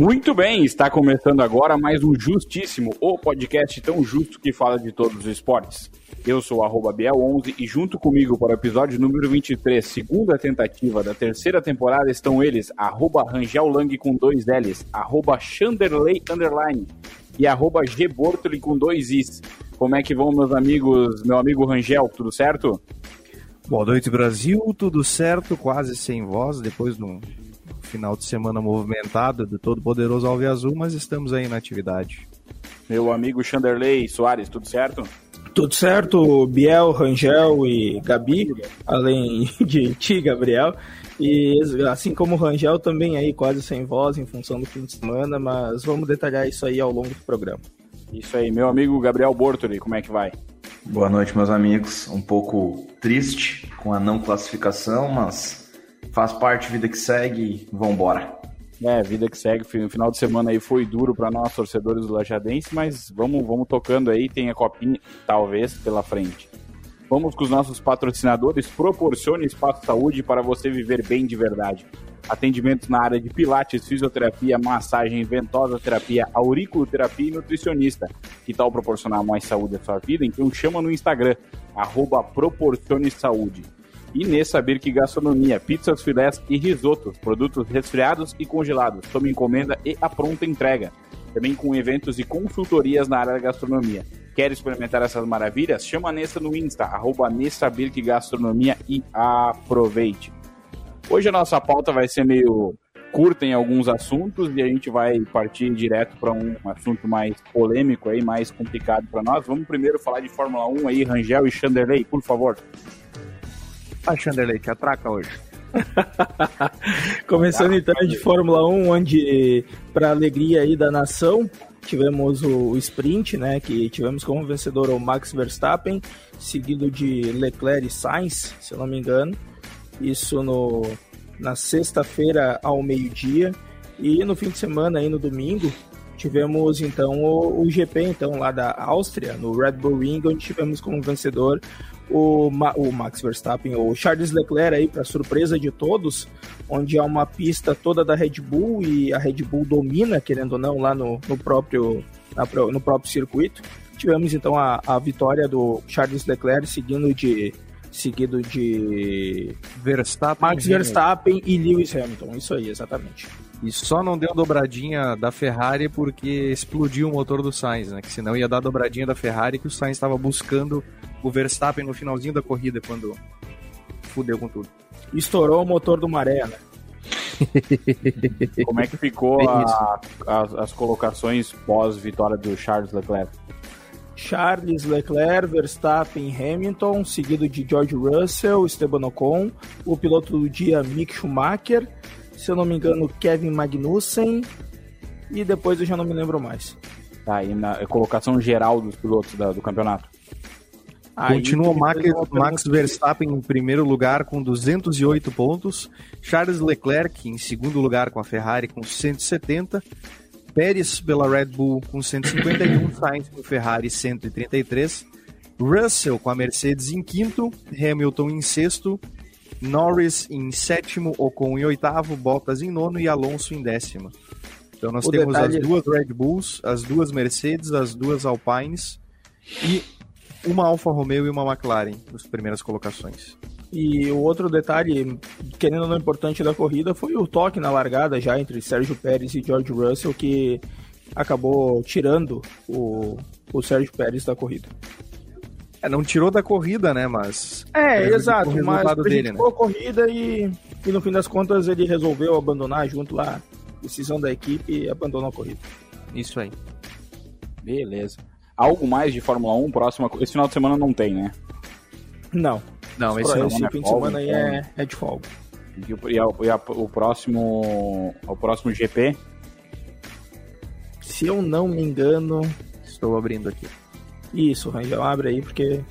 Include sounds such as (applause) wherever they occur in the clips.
Muito bem, está começando agora mais um Justíssimo, o podcast tão justo que fala de todos os esportes. Eu sou o Biel11 e junto comigo para o episódio número 23, segunda tentativa da terceira temporada, estão eles, arroba Rangel Lang com dois L's, arroba Chanderley Underline e arroba Gbortoli com dois Is. Como é que vão, meus amigos, meu amigo Rangel, tudo certo? Boa noite, Brasil, tudo certo, quase sem voz, depois de um final de semana movimentado do todo poderoso Alve Azul, mas estamos aí na atividade. Meu amigo Chanderley Soares, tudo certo? Tudo certo, Biel, Rangel e Gabi, além (laughs) de ti, Gabriel. E assim como o Rangel também aí quase sem voz em função do fim de semana, mas vamos detalhar isso aí ao longo do programa. Isso aí, meu amigo Gabriel Bortoli, como é que vai? Boa noite, meus amigos. Um pouco triste com a não classificação, mas faz parte, vida que segue, vambora. É, vida que segue, final de semana aí foi duro para nós, torcedores do Lajadense, mas vamos, vamos tocando aí, tem a copinha, talvez, pela frente. Vamos com os nossos patrocinadores, proporcione espaço saúde para você viver bem de verdade. Atendimentos na área de pilates, fisioterapia, massagem, ventosa terapia, auriculoterapia e nutricionista. Que tal proporcionar mais saúde à sua vida? Então chama no Instagram, arroba Proporcione Saúde. E nessa Birk Gastronomia, pizzas, filés e risotos, produtos resfriados e congelados, sob encomenda e a pronta entrega. Também com eventos e consultorias na área da gastronomia. Quer experimentar essas maravilhas? Chama a Nessa no Insta, arroba Nessa Birk Gastronomia e aproveite. Hoje a nossa pauta vai ser meio curta em alguns assuntos e a gente vai partir direto para um assunto mais polêmico aí, mais complicado para nós. Vamos primeiro falar de Fórmula 1 aí, Rangel e Chanderley, por favor. Chanderley te atraca hoje. (laughs) Começando então de Fórmula 1, onde, para alegria aí da nação, tivemos o, o, sprint, né, que tivemos como vencedor o Max Verstappen, seguido de Leclerc e Sainz, se eu não me engano. Isso no, na sexta-feira ao meio-dia. E no fim de semana, aí no domingo, tivemos então o, o, GP então lá da Áustria, no Red Bull Ring, onde tivemos como vencedor o, Ma o Max Verstappen, o Charles Leclerc aí, para surpresa de todos, onde é uma pista toda da Red Bull e a Red Bull domina, querendo ou não, lá no, no próprio, na, no próprio circuito. Tivemos então a, a vitória do Charles Leclerc seguindo de seguido de Verstappen, Max Verstappen e Lewis Hamilton. Isso aí, exatamente. E só não deu dobradinha da Ferrari porque explodiu o motor do Sainz, né? Que senão ia dar dobradinha da Ferrari que o Sainz estava buscando o Verstappen no finalzinho da corrida quando fudeu com tudo. Estourou o motor do Maré, né? (laughs) Como é que ficou a, as, as colocações pós-vitória do Charles Leclerc? Charles Leclerc, Verstappen Hamilton, seguido de George Russell, Esteban Ocon, o piloto do dia Mick Schumacher, se eu não me engano, Kevin Magnussen, e depois eu já não me lembro mais. Tá, e na colocação geral dos pilotos da, do campeonato? Continua Max, Max Verstappen em primeiro lugar com 208 pontos, Charles Leclerc em segundo lugar com a Ferrari com 170, Pérez pela Red Bull com 151, (coughs) Sainz com Ferrari 133, Russell com a Mercedes em quinto, Hamilton em sexto, Norris em sétimo, Ocon em oitavo, Bottas em nono e Alonso em décimo. Então nós o temos detalhe... as duas Red Bulls, as duas Mercedes, as duas Alpines e uma Alfa Romeo e uma McLaren nas primeiras colocações. E o outro detalhe, querendo ou não importante da corrida, foi o toque na largada já entre Sérgio Pérez e George Russell, que acabou tirando o, o Sérgio Pérez da corrida. É, não tirou da corrida, né? Mas. É, exato, mas dele, né? a corrida e, e no fim das contas ele resolveu abandonar junto lá, decisão da equipe e abandonou a corrida. Isso aí. Beleza algo mais de Fórmula 1 próximo? Esse final de semana não tem, né? Não. Não, esse, esse fim é de semana aí é, então. é de folga. E, o, e, a, e a, o próximo o próximo GP? Se eu não me engano, estou abrindo aqui. Isso, Rangel, abre aí porque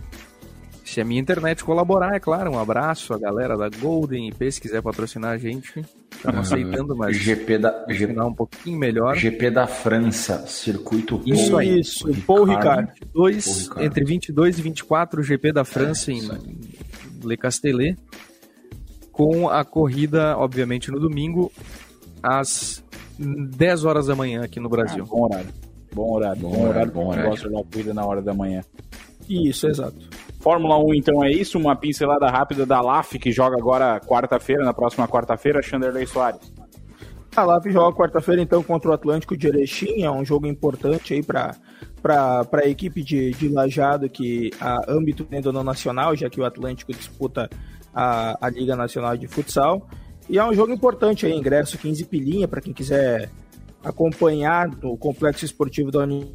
se a minha internet colaborar, é claro. Um abraço a galera da Golden IP, se quiser patrocinar a gente. Estamos uhum. aceitando, mas GP da GP, um pouquinho melhor. GP da França, circuito Isso Paul, aí, isso. Paul Ricard. Dois, Paul Ricard. Entre 22 e 24, GP da França é, em, em Le Castellet. Com a corrida, obviamente, no domingo, às 10 horas da manhã aqui no Brasil. Ah, bom horário. Bom horário. Bom, bom horário. Bom horário. Gosto da corrida na hora da manhã. Isso, exato. Fórmula 1, então, é isso. Uma pincelada rápida da LAF, que joga agora quarta-feira, na próxima quarta-feira, Chanderley Soares. A LAF joga quarta-feira, então, contra o Atlântico de Erechim. É um jogo importante aí para para a equipe de, de Lajado, que a âmbito ainda no nacional, já que o Atlântico disputa a, a Liga Nacional de Futsal. E é um jogo importante aí, ingresso 15 pilinha para quem quiser acompanhar o Complexo Esportivo da União,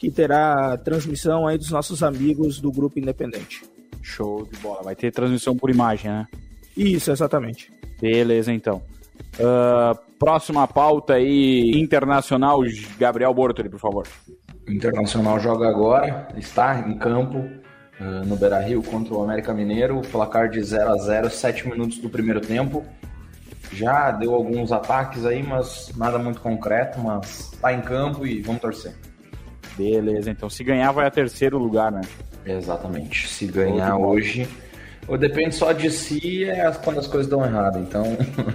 que terá transmissão aí dos nossos amigos do Grupo Independente. Show de bola. Vai ter transmissão por imagem, né? Isso, exatamente. Beleza, então. Uh, próxima pauta aí, internacional, Gabriel Bortoli, por favor. O Internacional joga agora, está em campo uh, no Beira Rio contra o América Mineiro, placar de 0 a 0 7 minutos do primeiro tempo. Já deu alguns ataques aí, mas nada muito concreto, mas está em campo e vamos torcer. Beleza, então se ganhar vai a terceiro lugar, né? Exatamente. Se ganhar hoje, ou depende só de si é quando as coisas dão errado. Então,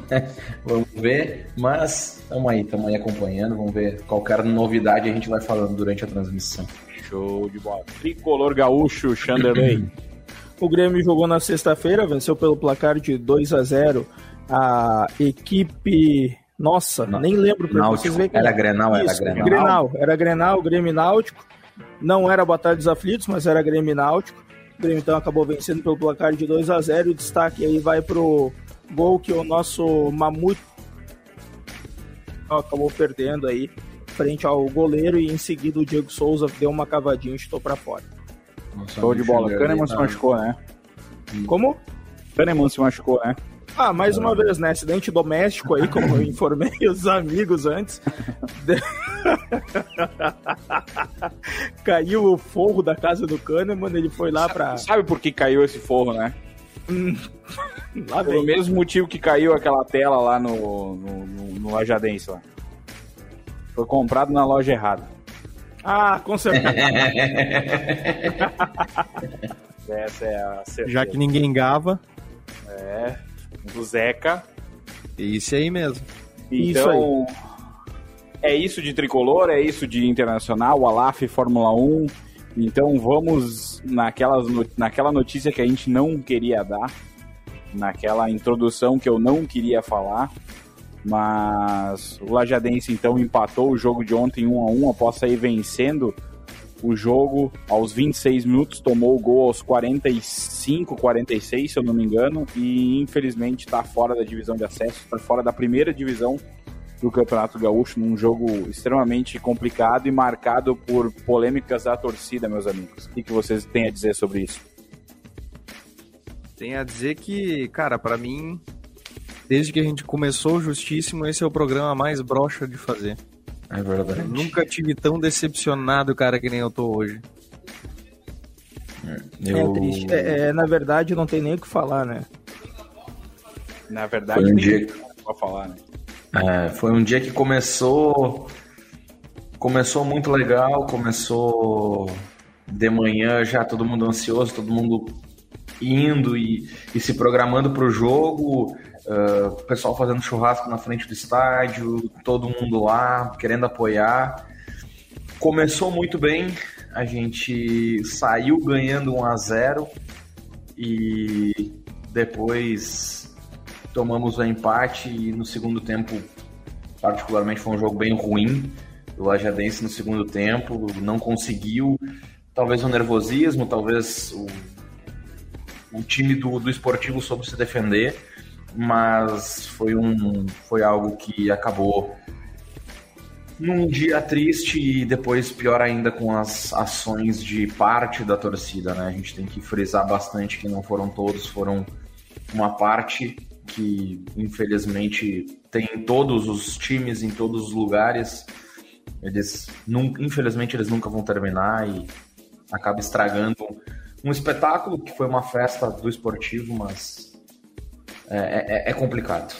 (laughs) vamos ver. Mas estamos aí, estamos aí acompanhando. Vamos ver qualquer novidade a gente vai falando durante a transmissão. Show de bola. Tricolor gaúcho, Chanderley. (clears throat) o Grêmio jogou na sexta-feira, venceu pelo placar de 2 a 0 a equipe. Nossa, Não, nem lembro Náutico. vocês verem. Era Grenal, era Grenal. Grenal, era Grenal, Grêmio Náutico. Não era Batalha dos Aflitos, mas era Grêmio Náutico. O Grêmio então acabou vencendo pelo placar de 2 a 0 e o destaque aí vai pro gol que o nosso Mamute acabou perdendo aí frente ao goleiro e em seguida o Diego Souza deu uma cavadinha e chutou para fora. Show de bola. Kahneman se machucou, né? Como? Kahneman se machucou, né? Ah, mais uma vez, né? Acidente doméstico aí, como eu informei (laughs) os amigos antes. (laughs) caiu o forro da casa do Kahneman, ele foi lá pra. Sabe por que caiu esse forro, né? (laughs) Lá Pelo mesmo motivo que caiu aquela tela lá no, no, no, no Lajadense lá. Foi comprado na loja errada. Ah, com certeza. Essa é a certeza. Já que ninguém gava. É do Zeca. Isso aí mesmo. Então, isso é isso de tricolor, é isso de internacional, Alaf Fórmula 1. Então vamos naquelas, naquela notícia que a gente não queria dar, naquela introdução que eu não queria falar. Mas o Lajadense então empatou o jogo de ontem 1 a 1 após sair vencendo o jogo aos 26 minutos, tomou o gol aos 45, 46, se eu não me engano, e infelizmente está fora da divisão de acesso, está fora da primeira divisão do Campeonato Gaúcho, num jogo extremamente complicado e marcado por polêmicas da torcida, meus amigos. O que, vocês têm a dizer sobre isso? Tem a dizer que, cara, para mim, desde que a gente começou o Justíssimo, esse é o programa mais broxa de fazer. É verdade. Eu nunca tive tão decepcionado, cara, que nem eu tô hoje. É, eu... é triste. É, é, na verdade, não tem nem o que falar, né? Na verdade, foi um dia que... falar, né? É, foi um dia que começou começou muito legal, começou de manhã já todo mundo ansioso, todo mundo indo e, e se programando para o jogo. O pessoal fazendo churrasco na frente do estádio, todo mundo lá querendo apoiar. Começou muito bem, a gente saiu ganhando 1 a 0 e depois tomamos o empate e no segundo tempo, particularmente, foi um jogo bem ruim. O Lajadense no segundo tempo não conseguiu, talvez o nervosismo, talvez o, o time do, do esportivo soube se defender mas foi um foi algo que acabou num dia triste e depois pior ainda com as ações de parte da torcida, né? A gente tem que frisar bastante que não foram todos, foram uma parte que infelizmente tem em todos os times, em todos os lugares. Eles, infelizmente, eles nunca vão terminar e acaba estragando um espetáculo que foi uma festa do esportivo, mas é, é, é, complicado.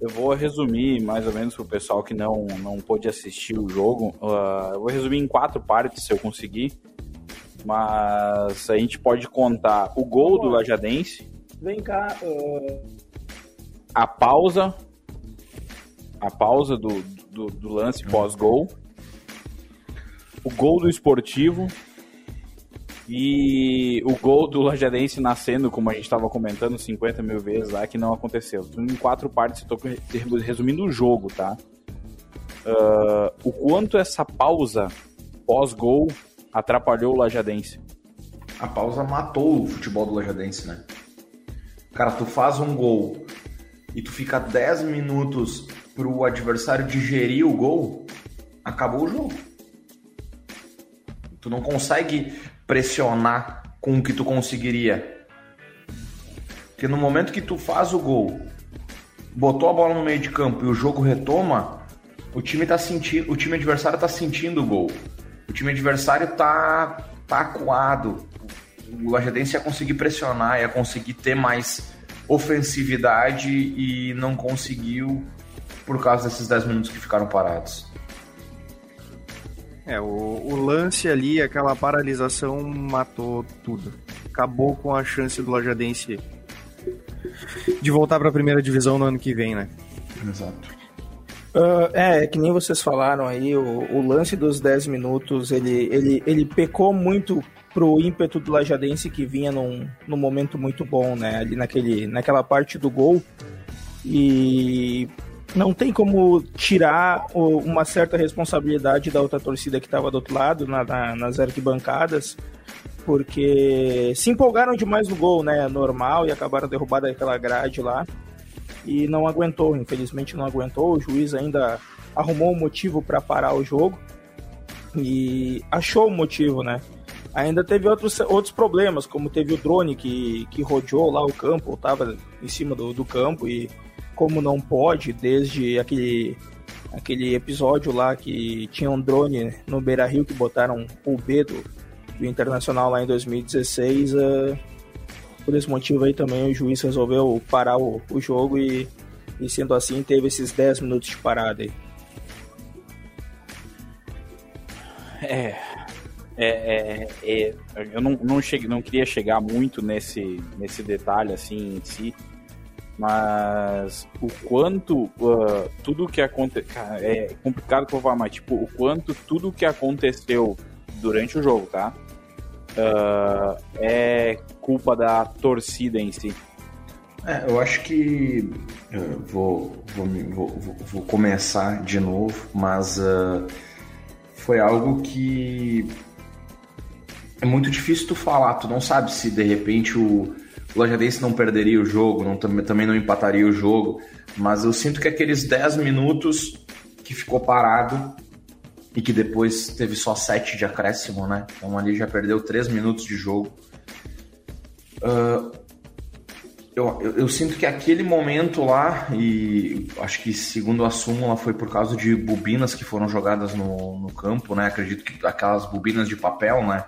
Eu vou resumir mais ou menos para o pessoal que não, não pôde assistir o jogo. Uh, eu vou resumir em quatro partes, se eu conseguir. Mas a gente pode contar o gol do Lajadense. Vem cá. Uh... A pausa. A a pausa do, do, do lance pós-gol, o gol do esportivo e o gol do Lajadense nascendo, como a gente estava comentando 50 mil vezes lá, que não aconteceu. Em quatro partes, estou resumindo o jogo, tá? Uh, o quanto essa pausa pós-gol atrapalhou o Lajadense? A pausa matou o futebol do Lajadense, né? Cara, tu faz um gol e tu fica 10 minutos pro adversário digerir o gol, acabou o jogo. Tu não consegue pressionar com o que tu conseguiria. Porque no momento que tu faz o gol, botou a bola no meio de campo e o jogo retoma, o time tá sentindo, o time adversário tá sentindo o gol. O time adversário tá tá acuado. O Lajadense ia conseguir pressionar, ia conseguir ter mais ofensividade e não conseguiu por causa desses 10 minutos que ficaram parados. É, o, o, lance ali, aquela paralisação matou tudo. Acabou com a chance do Lajadense de voltar para a primeira divisão no ano que vem, né? Exato. Uh, é, que nem vocês falaram aí, o, o, lance dos 10 minutos, ele, ele, ele pecou muito pro ímpeto do Lajadense que vinha num, num momento muito bom, né? Ali naquele, naquela parte do gol. E não tem como tirar uma certa responsabilidade da outra torcida que estava do outro lado, na, na, nas arquibancadas, porque se empolgaram demais no gol, né? Normal, e acabaram derrubando aquela grade lá. E não aguentou, infelizmente não aguentou. O juiz ainda arrumou um motivo para parar o jogo e achou o motivo, né? Ainda teve outros, outros problemas, como teve o drone que, que rodeou lá o campo, estava em cima do, do campo e como não pode, desde aquele, aquele episódio lá que tinha um drone no Beira Rio que botaram o B do, do Internacional lá em 2016. Uh, eh, por esse motivo aí também o juiz resolveu parar o, o jogo e, e sendo assim teve esses 10 minutos de parada aí. É, é, é, é, eu não, não, cheguei, não queria chegar muito nesse, nesse detalhe assim em si, mas o quanto uh, tudo que aconteceu. É complicado pra falar, mas tipo, o quanto tudo que aconteceu durante o jogo, tá? Uh, é culpa da torcida em si. É, eu acho que. Eu vou, vou, vou, vou, começar de novo, mas uh, foi algo que. É muito difícil tu falar, tu não sabe se de repente o o Lajadense não perderia o jogo, não, também não empataria o jogo, mas eu sinto que aqueles 10 minutos que ficou parado e que depois teve só 7 de acréscimo, né? Então ali já perdeu 3 minutos de jogo. Uh, eu, eu, eu, sinto que aquele momento lá, e acho que segundo a súmula foi por causa de bobinas que foram jogadas no, no campo, né? Acredito que aquelas bobinas de papel, né?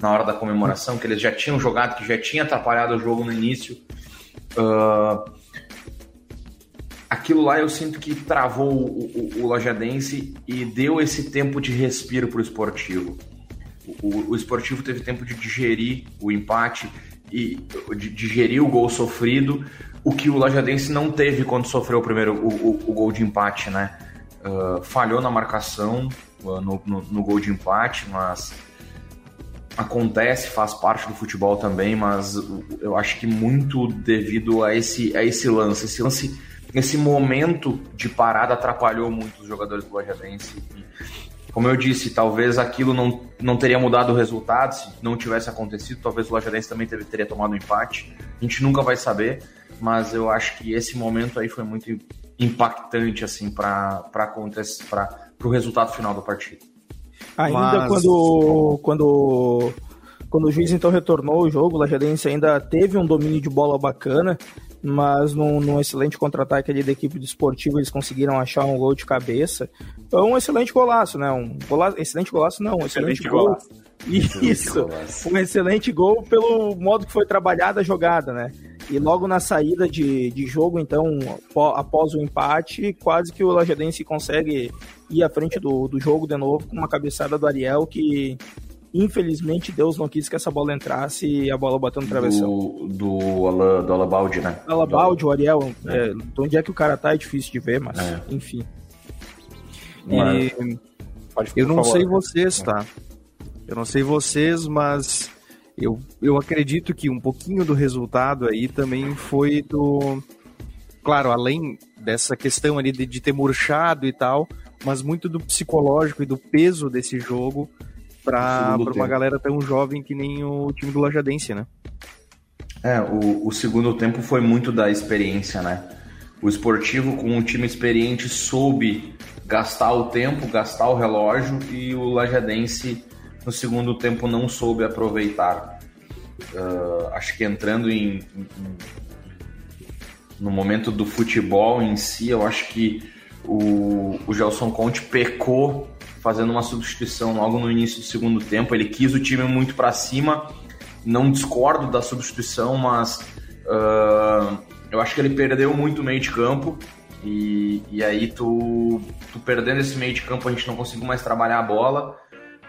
Na hora da comemoração, que eles já tinham jogado, que já tinha atrapalhado o jogo no início. Uh, aquilo lá eu sinto que travou o, o, o Lajadense e deu esse tempo de respiro para o esportivo. O, esportivo teve tempo de digerir o empate e de digerir o gol sofrido, o que o Lajadense não teve quando sofreu o primeiro o, o gol de empate, né? Uh, falhou na marcação uh, no, no, no, gol de empate, mas acontece, faz parte do futebol também, mas eu acho que muito devido a esse, a esse lance. Esse lance, esse momento de parada atrapalhou muito os jogadores do Lajadense. Como eu disse, talvez aquilo não, não teria mudado o resultado se não tivesse acontecido. Talvez o Lajadense também teve, teria tomado um empate. A gente nunca vai saber, mas eu acho que esse momento aí foi muito impactante assim para para o resultado final da partida. Ainda Mas... quando, quando, quando o juiz então retornou o jogo, o Lajadense ainda teve um domínio de bola bacana, mas num, num excelente contra-ataque ali da equipe do esportivo eles conseguiram achar um gol de cabeça. Foi um excelente golaço, né? Um golaço, excelente golaço não, um excelente, excelente gol. Golaço. Isso, um excelente gol pelo modo que foi trabalhada a jogada, né? E logo na saída de, de jogo, então, após o empate, quase que o Lajadense consegue ir à frente do, do jogo de novo com uma cabeçada do Ariel que, Infelizmente, Deus não quis que essa bola entrasse e a bola bateu no travessão. Do, do, Alan, do Alabaldi, né? Alabaldi, o Ariel. É. É, de onde é que o cara tá é difícil de ver, mas é. enfim. Mas... E... eu não sei vocês, tá? Eu não sei vocês, mas eu, eu acredito que um pouquinho do resultado aí também foi do. Claro, além dessa questão ali de, de ter murchado e tal, mas muito do psicológico e do peso desse jogo para uma galera tão jovem que nem o time do Lajadense, né? É, o, o segundo tempo foi muito da experiência, né? O esportivo com um time experiente soube gastar o tempo, gastar o relógio e o Lajadense no segundo tempo não soube aproveitar. Uh, acho que entrando em, em, no momento do futebol em si, eu acho que o, o Gelson Conte pecou fazendo uma substituição logo no início do segundo tempo. Ele quis o time muito para cima. Não discordo da substituição, mas uh, eu acho que ele perdeu muito meio de campo. E, e aí tu, tu perdendo esse meio de campo, a gente não conseguiu mais trabalhar a bola.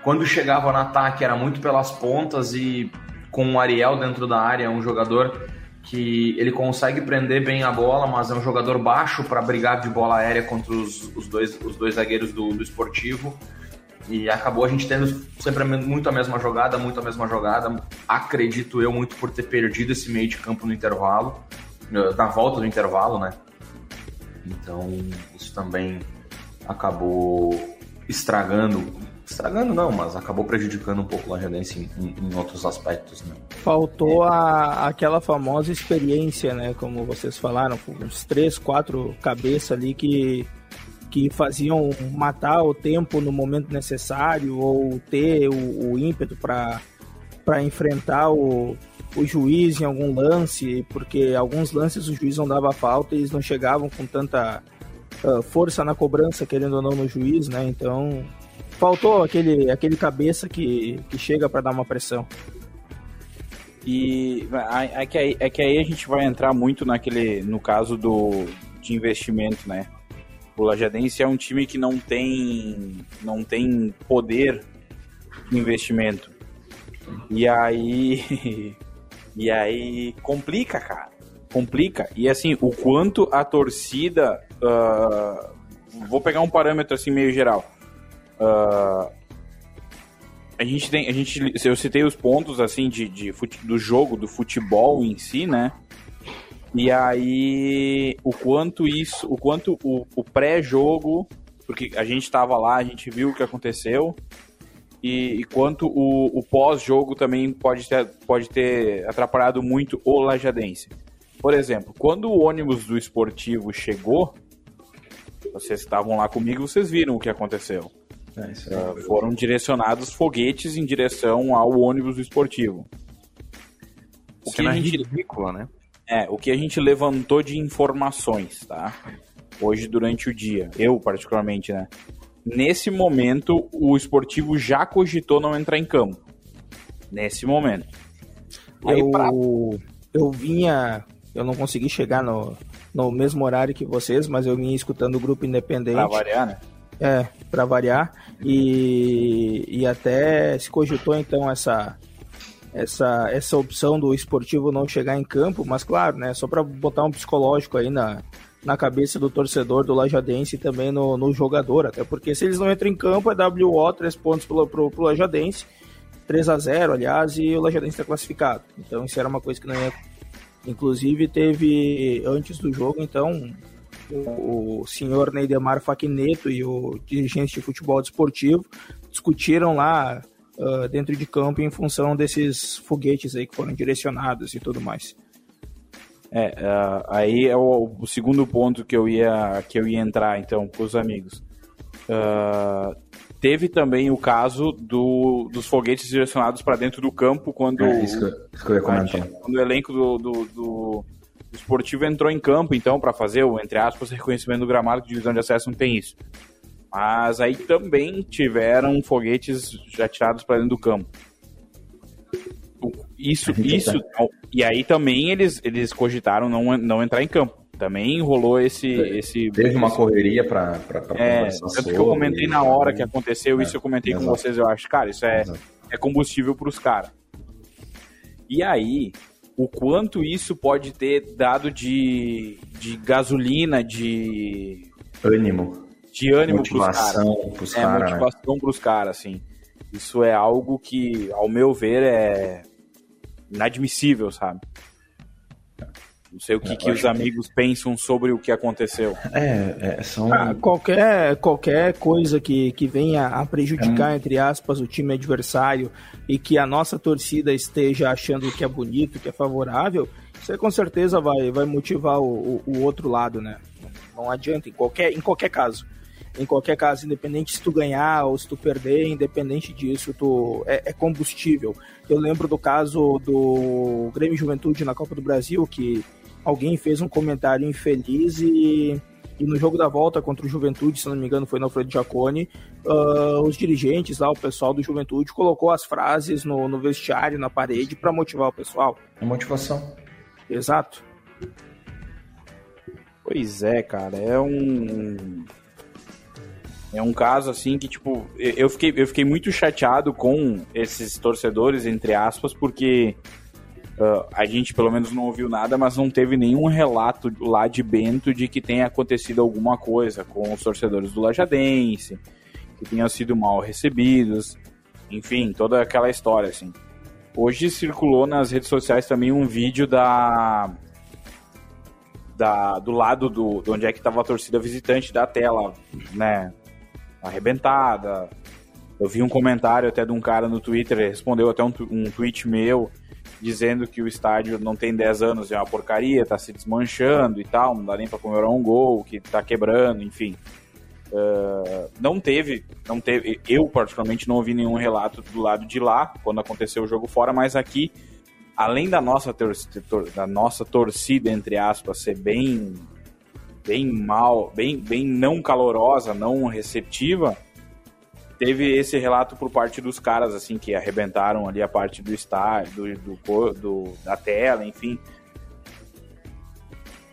Quando chegava no ataque era muito pelas pontas e com o Ariel dentro da área, um jogador que ele consegue prender bem a bola, mas é um jogador baixo para brigar de bola aérea contra os, os, dois, os dois zagueiros do, do esportivo. E acabou a gente tendo sempre muito a mesma jogada, muito a mesma jogada. Acredito eu muito por ter perdido esse meio de campo no intervalo, na volta do intervalo, né? Então isso também acabou estragando estragando não, mas acabou prejudicando um pouco o Lajadense em, em, outros aspectos, né? Faltou a, aquela famosa experiência, né? Como vocês falaram, uns três, quatro cabeças ali que que faziam matar o tempo no momento necessário ou ter o, o ímpeto para para enfrentar o, o juiz em algum lance, porque alguns lances o juiz não dava falta e eles não chegavam com tanta uh, força na cobrança, querendo ou não, no juiz, né? Então Faltou aquele, aquele cabeça que, que chega para dar uma pressão. E é que, aí, é que aí a gente vai entrar muito naquele, no caso do, de investimento, né? O Lajadense é um time que não tem, não tem poder de investimento. E aí, (laughs) e aí complica, cara. Complica. E assim, o quanto a torcida. Uh, vou pegar um parâmetro assim meio geral. Uh, a gente tem, a gente, eu citei os pontos assim de, de fute, do jogo, do futebol em si, né? E aí o quanto isso, o quanto o, o pré-jogo, porque a gente estava lá, a gente viu o que aconteceu, e, e quanto o, o pós-jogo também pode ter, pode ter atrapalhado muito o Lajadense. Por exemplo, quando o ônibus do esportivo chegou, vocês estavam lá comigo, vocês viram o que aconteceu. É, uh, foram direcionados foguetes em direção ao ônibus esportivo. O que a gente ridícula, né? É, o que a gente levantou de informações, tá? Hoje durante o dia, eu particularmente, né? Nesse momento, o esportivo já cogitou não entrar em campo. Nesse momento. Aí, eu, pra... eu vinha, eu não consegui chegar no, no mesmo horário que vocês, mas eu vinha escutando o grupo independente. Pra variar, né? É, para variar. E, e até se cogitou então essa, essa, essa opção do esportivo não chegar em campo, mas claro, né, só para botar um psicológico aí na, na cabeça do torcedor do Lajadense e também no, no jogador, até porque se eles não entram em campo é WO, três pontos pro, pro, pro Lajadense, 3 a 0 aliás, e o Lajadense está classificado. Então isso era uma coisa que não ia... Inclusive teve, antes do jogo, então, o, senhor Neidemar Faquineto e o dirigente de futebol desportivo discutiram lá uh, dentro de campo em função desses foguetes aí que foram direcionados e tudo mais. É, uh, aí é o, o, segundo ponto que eu ia que eu ia entrar então com os amigos. Uh, teve também o caso do, dos foguetes direcionados para dentro do campo quando, é, isso que, isso que eu ia comentar. quando o elenco do, do, do o esportivo entrou em campo, então, para fazer o, entre aspas, reconhecimento do gramado, que divisão de acesso não tem isso. Mas aí também tiveram foguetes já tirados para dentro do campo. Isso, isso. E aí também eles, eles cogitaram não, não entrar em campo. Também rolou esse. esse Teve uma correria para é, Tanto que eu comentei na hora que aconteceu, é, isso eu comentei exato. com vocês, eu acho. Cara, isso é. Exato é combustível para os caras. E aí, o quanto isso pode ter dado de, de gasolina, de ânimo, de ânimo motivação para os caras, é, cara, motivação né? para os caras, assim. Isso é algo que, ao meu ver, é inadmissível, sabe? Não sei o que, é, que os amigos que... pensam sobre o que aconteceu. É, é são... Ah, qualquer, qualquer coisa que, que venha a prejudicar, é. entre aspas, o time adversário e que a nossa torcida esteja achando que é bonito, que é favorável, você com certeza vai, vai motivar o, o, o outro lado, né? Não adianta, em qualquer, em qualquer caso em qualquer caso, independente se tu ganhar ou se tu perder, independente disso, tu é, é, combustível. Eu lembro do caso do Grêmio Juventude na Copa do Brasil, que alguém fez um comentário infeliz e, e no jogo da volta contra o Juventude, se não me engano foi no Alfredo Giacone, uh, os dirigentes lá, o pessoal do Juventude, colocou as frases no, no vestiário, na parede, para motivar o pessoal. A motivação. Exato. Pois é, cara, é um. É um caso assim que, tipo, eu fiquei, eu fiquei muito chateado com esses torcedores, entre aspas, porque Uh, a gente pelo menos não ouviu nada, mas não teve nenhum relato lá de Bento de que tenha acontecido alguma coisa com os torcedores do Lajadense, que tenham sido mal recebidos, enfim, toda aquela história assim. Hoje circulou nas redes sociais também um vídeo da, da do lado do de onde é que estava a torcida visitante da tela, né, arrebentada. Eu vi um comentário até de um cara no Twitter, respondeu até um, um tweet meu dizendo que o estádio não tem 10 anos, é uma porcaria, tá se desmanchando e tal, não dá nem para comemorar um gol, que tá quebrando, enfim. Uh, não teve, não teve, eu particularmente não ouvi nenhum relato do lado de lá, quando aconteceu o jogo fora, mas aqui, além da nossa, tor da nossa torcida, entre aspas, ser bem, bem mal, bem, bem não calorosa, não receptiva, teve esse relato por parte dos caras, assim, que arrebentaram ali a parte do estádio, do, do, do, da tela, enfim.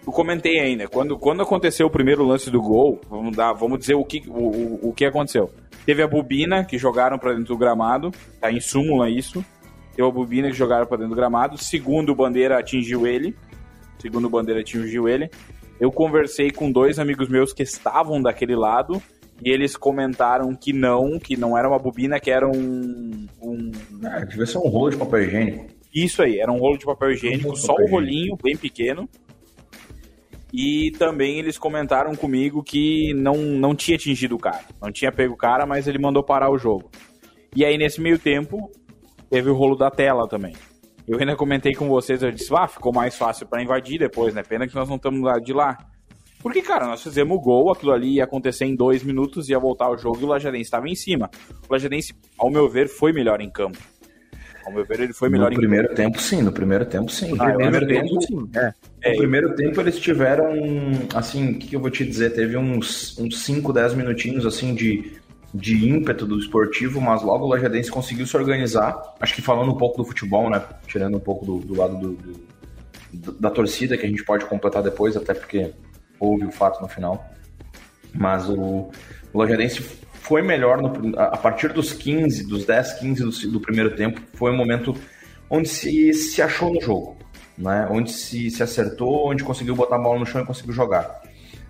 Eu comentei ainda, quando, quando aconteceu o primeiro lance do gol, vamos, dar, vamos dizer o que, o, o, que aconteceu. Teve a bobina que jogaram para dentro do gramado, tá em súmula isso. Teve a bobina que jogaram para dentro do gramado. Segundo, o Bandeira atingiu ele. Segundo, o Bandeira atingiu ele. Eu conversei com dois amigos meus que estavam daquele lado e eles comentaram que não, que não era uma bobina, que era um. um... Ah, devia ser um rolo de papel higiênico. Isso aí, era um rolo de papel higiênico, um só o rolinho, bem pequeno. E também eles comentaram comigo que não, não tinha atingido o cara. Não tinha pego o cara, mas ele mandou parar o jogo. E aí, nesse meio tempo, teve o rolo da tela também. Eu ainda comentei com vocês, eu disse, ah, ficou mais fácil para invadir depois, né? Pena que nós não estamos lá de lá. Porque, cara, nós fizemos o gol, aquilo ali ia acontecer em dois minutos, ia voltar o jogo e o Lajadense estava em cima. O Lajadense, ao meu ver, foi melhor em campo. Ao meu ver, ele foi melhor no em primeiro campo. tempo, sim. No primeiro tempo, sim. No ah, primeiro, primeiro tempo, sim. É. É, no primeiro tempo, eles tiveram, assim, o que, que, eu vou te dizer? Teve uns 5, 10 minutinhos, assim, de, de ímpeto do esportivo, mas logo o Lajadense conseguiu se organizar. Acho que falando um pouco do futebol, né? Tirando um pouco do, do lado do, do, da torcida, que a gente pode completar depois, até porque houve o fato no final. Mas o, o Lajadense foi melhor no, a partir dos 15, dos 10, 15 do, do, primeiro tempo, foi um momento onde se, se achou no jogo, né? onde se, se acertou, onde conseguiu botar a bola no chão e conseguiu jogar.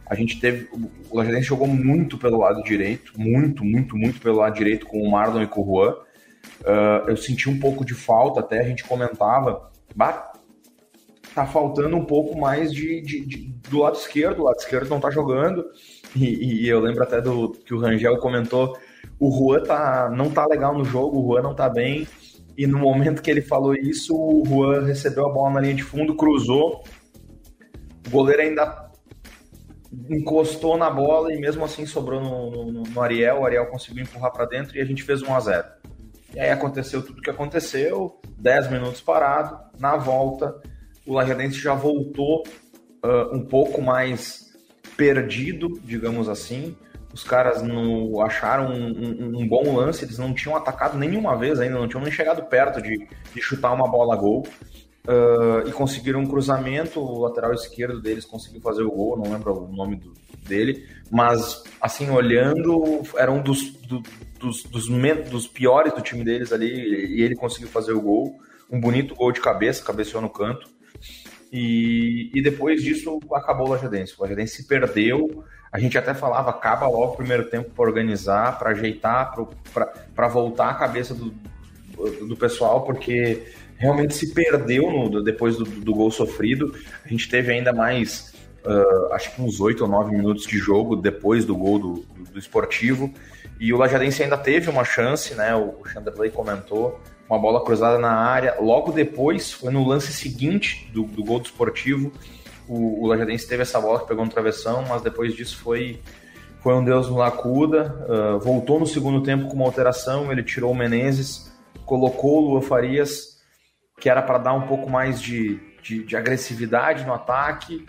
A gente teve. O Lajadense jogou muito pelo lado direito, muito, muito, muito pelo lado direito com o Marlon e com o Juan. Uh, eu senti um pouco de falta, até a gente comentava. Tá faltando um pouco mais de, de, de, do lado esquerdo, o lado esquerdo não tá jogando. E, e, eu lembro até do que o Rangel comentou: o Juan tá, não tá legal no jogo, o Juan não tá bem. E no momento que ele falou isso, o Juan recebeu a bola na linha de fundo, cruzou. O goleiro ainda encostou na bola e mesmo assim sobrou no, no, no Ariel. O Ariel conseguiu empurrar para dentro e a gente fez 1 a 0 E aí aconteceu tudo o que aconteceu, 10 minutos parado, na volta o Lajadense já voltou uh, um pouco mais perdido, digamos assim. Os caras não acharam um, um, um, bom lance, eles não tinham atacado nenhuma vez ainda, não tinham nem chegado perto de, de chutar uma bola a gol. Uh, e conseguiram um cruzamento, o lateral esquerdo deles conseguiu fazer o gol, não lembro o nome do, dele, mas assim, olhando, era um dos, do, dos, dos, dos, piores do time deles ali e ele conseguiu fazer o gol. Um bonito gol de cabeça, cabeceou no canto. E, e depois disso acabou o Lajadense. O Lajadense se perdeu. A gente até falava, acaba logo o primeiro tempo para organizar, para ajeitar, para voltar a cabeça do, do pessoal, porque realmente se perdeu no, depois do, do, gol sofrido. A gente teve ainda mais, uh, acho que uns 8 ou 9 minutos de jogo depois do gol do, do, do esportivo. E o Lajadense ainda teve uma chance, né? O Chanderley comentou, uma bola cruzada na área. Logo depois, foi no lance seguinte do, do gol do esportivo, o, o Lajadense teve essa bola que pegou no travessão, mas depois disso foi foi um Deus no Lacuda, uh, voltou no segundo tempo com uma alteração, ele tirou o Menezes, colocou o Lua Farias, que era para dar um pouco mais de, de, de, agressividade no ataque,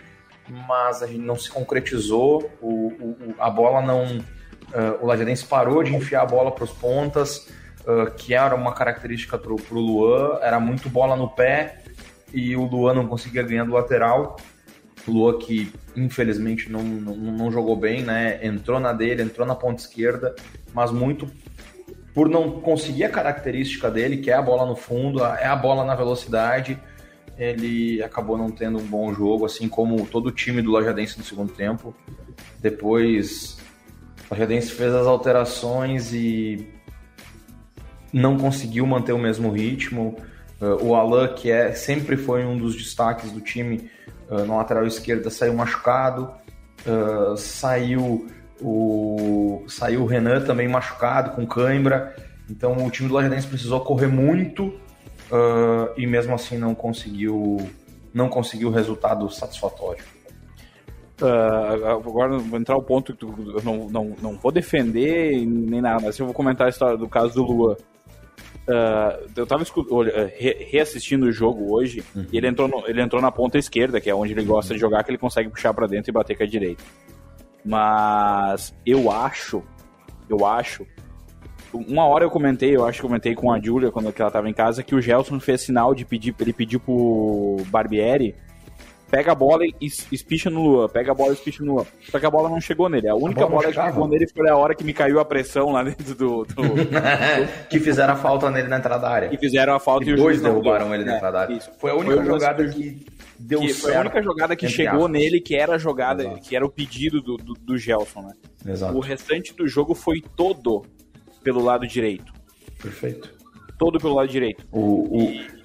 mas a gente não se concretizou, o, o a bola não. Uh, o Lajadense parou de enfiar a bola para os pontas, uh, que era uma característica para o Luan, era muito bola no pé e o Luan não conseguia ganhar do lateral. O Luan que infelizmente não, não, não jogou bem, né? Entrou na dele, entrou na ponta esquerda, mas muito por não conseguir a característica dele, que é a bola no fundo, é a bola na velocidade, ele acabou não tendo um bom jogo, assim como todo o time do Lajadense no segundo tempo. Depois, o Lajadense fez as alterações e não conseguiu manter o mesmo ritmo. Uh, o Alan, que é, sempre foi um dos destaques do time uh, na lateral esquerda, saiu machucado. Uh, saiu o, saiu o Renan também machucado, com cãibra. Então o time do Lajadense precisou correr muito e mesmo assim não conseguiu não conseguiu resultado satisfatório. Uh, agora vou entrar o ponto que eu não, não, não vou defender nem nada, mas eu vou comentar a história do caso do Lua. Uh, eu tava re reassistindo o jogo hoje uhum. e ele entrou, no, ele entrou na ponta esquerda, que é onde ele gosta de jogar, que ele consegue puxar para dentro e bater com a direita. Mas eu acho, eu acho. Uma hora eu comentei, eu acho que comentei com a Júlia quando ela tava em casa, que o Gelson fez sinal de pedir, ele pediu pro Barbieri pega a bola e espicha no Lua, pega a bola e espicha no Lua. Só que a bola não chegou nele. A única a bola, bola que chegou nele foi a hora que me caiu a pressão lá dentro do. do, do... (laughs) que fizeram a falta nele na entrada da área. Que fizeram a falta e, e dois derrubaram ele é, na entrada da área. Isso. Foi a única foi jogada que deu que certo. Foi a única jogada que chegou aspas. nele, que era a jogada, Exato. que era o pedido do, do, do Gelson, né? Exato. O restante do jogo foi todo pelo lado direito. Perfeito. Todo pelo lado direito. O, o...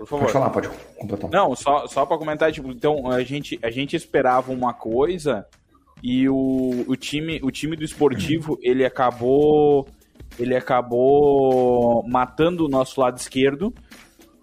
Por favor. Pode falar, pode completar. Não, só, só para comentar, tipo, então a gente, a gente esperava uma coisa e o, o, time, o time do esportivo, (clears throat) ele acabou ele acabou matando o nosso lado esquerdo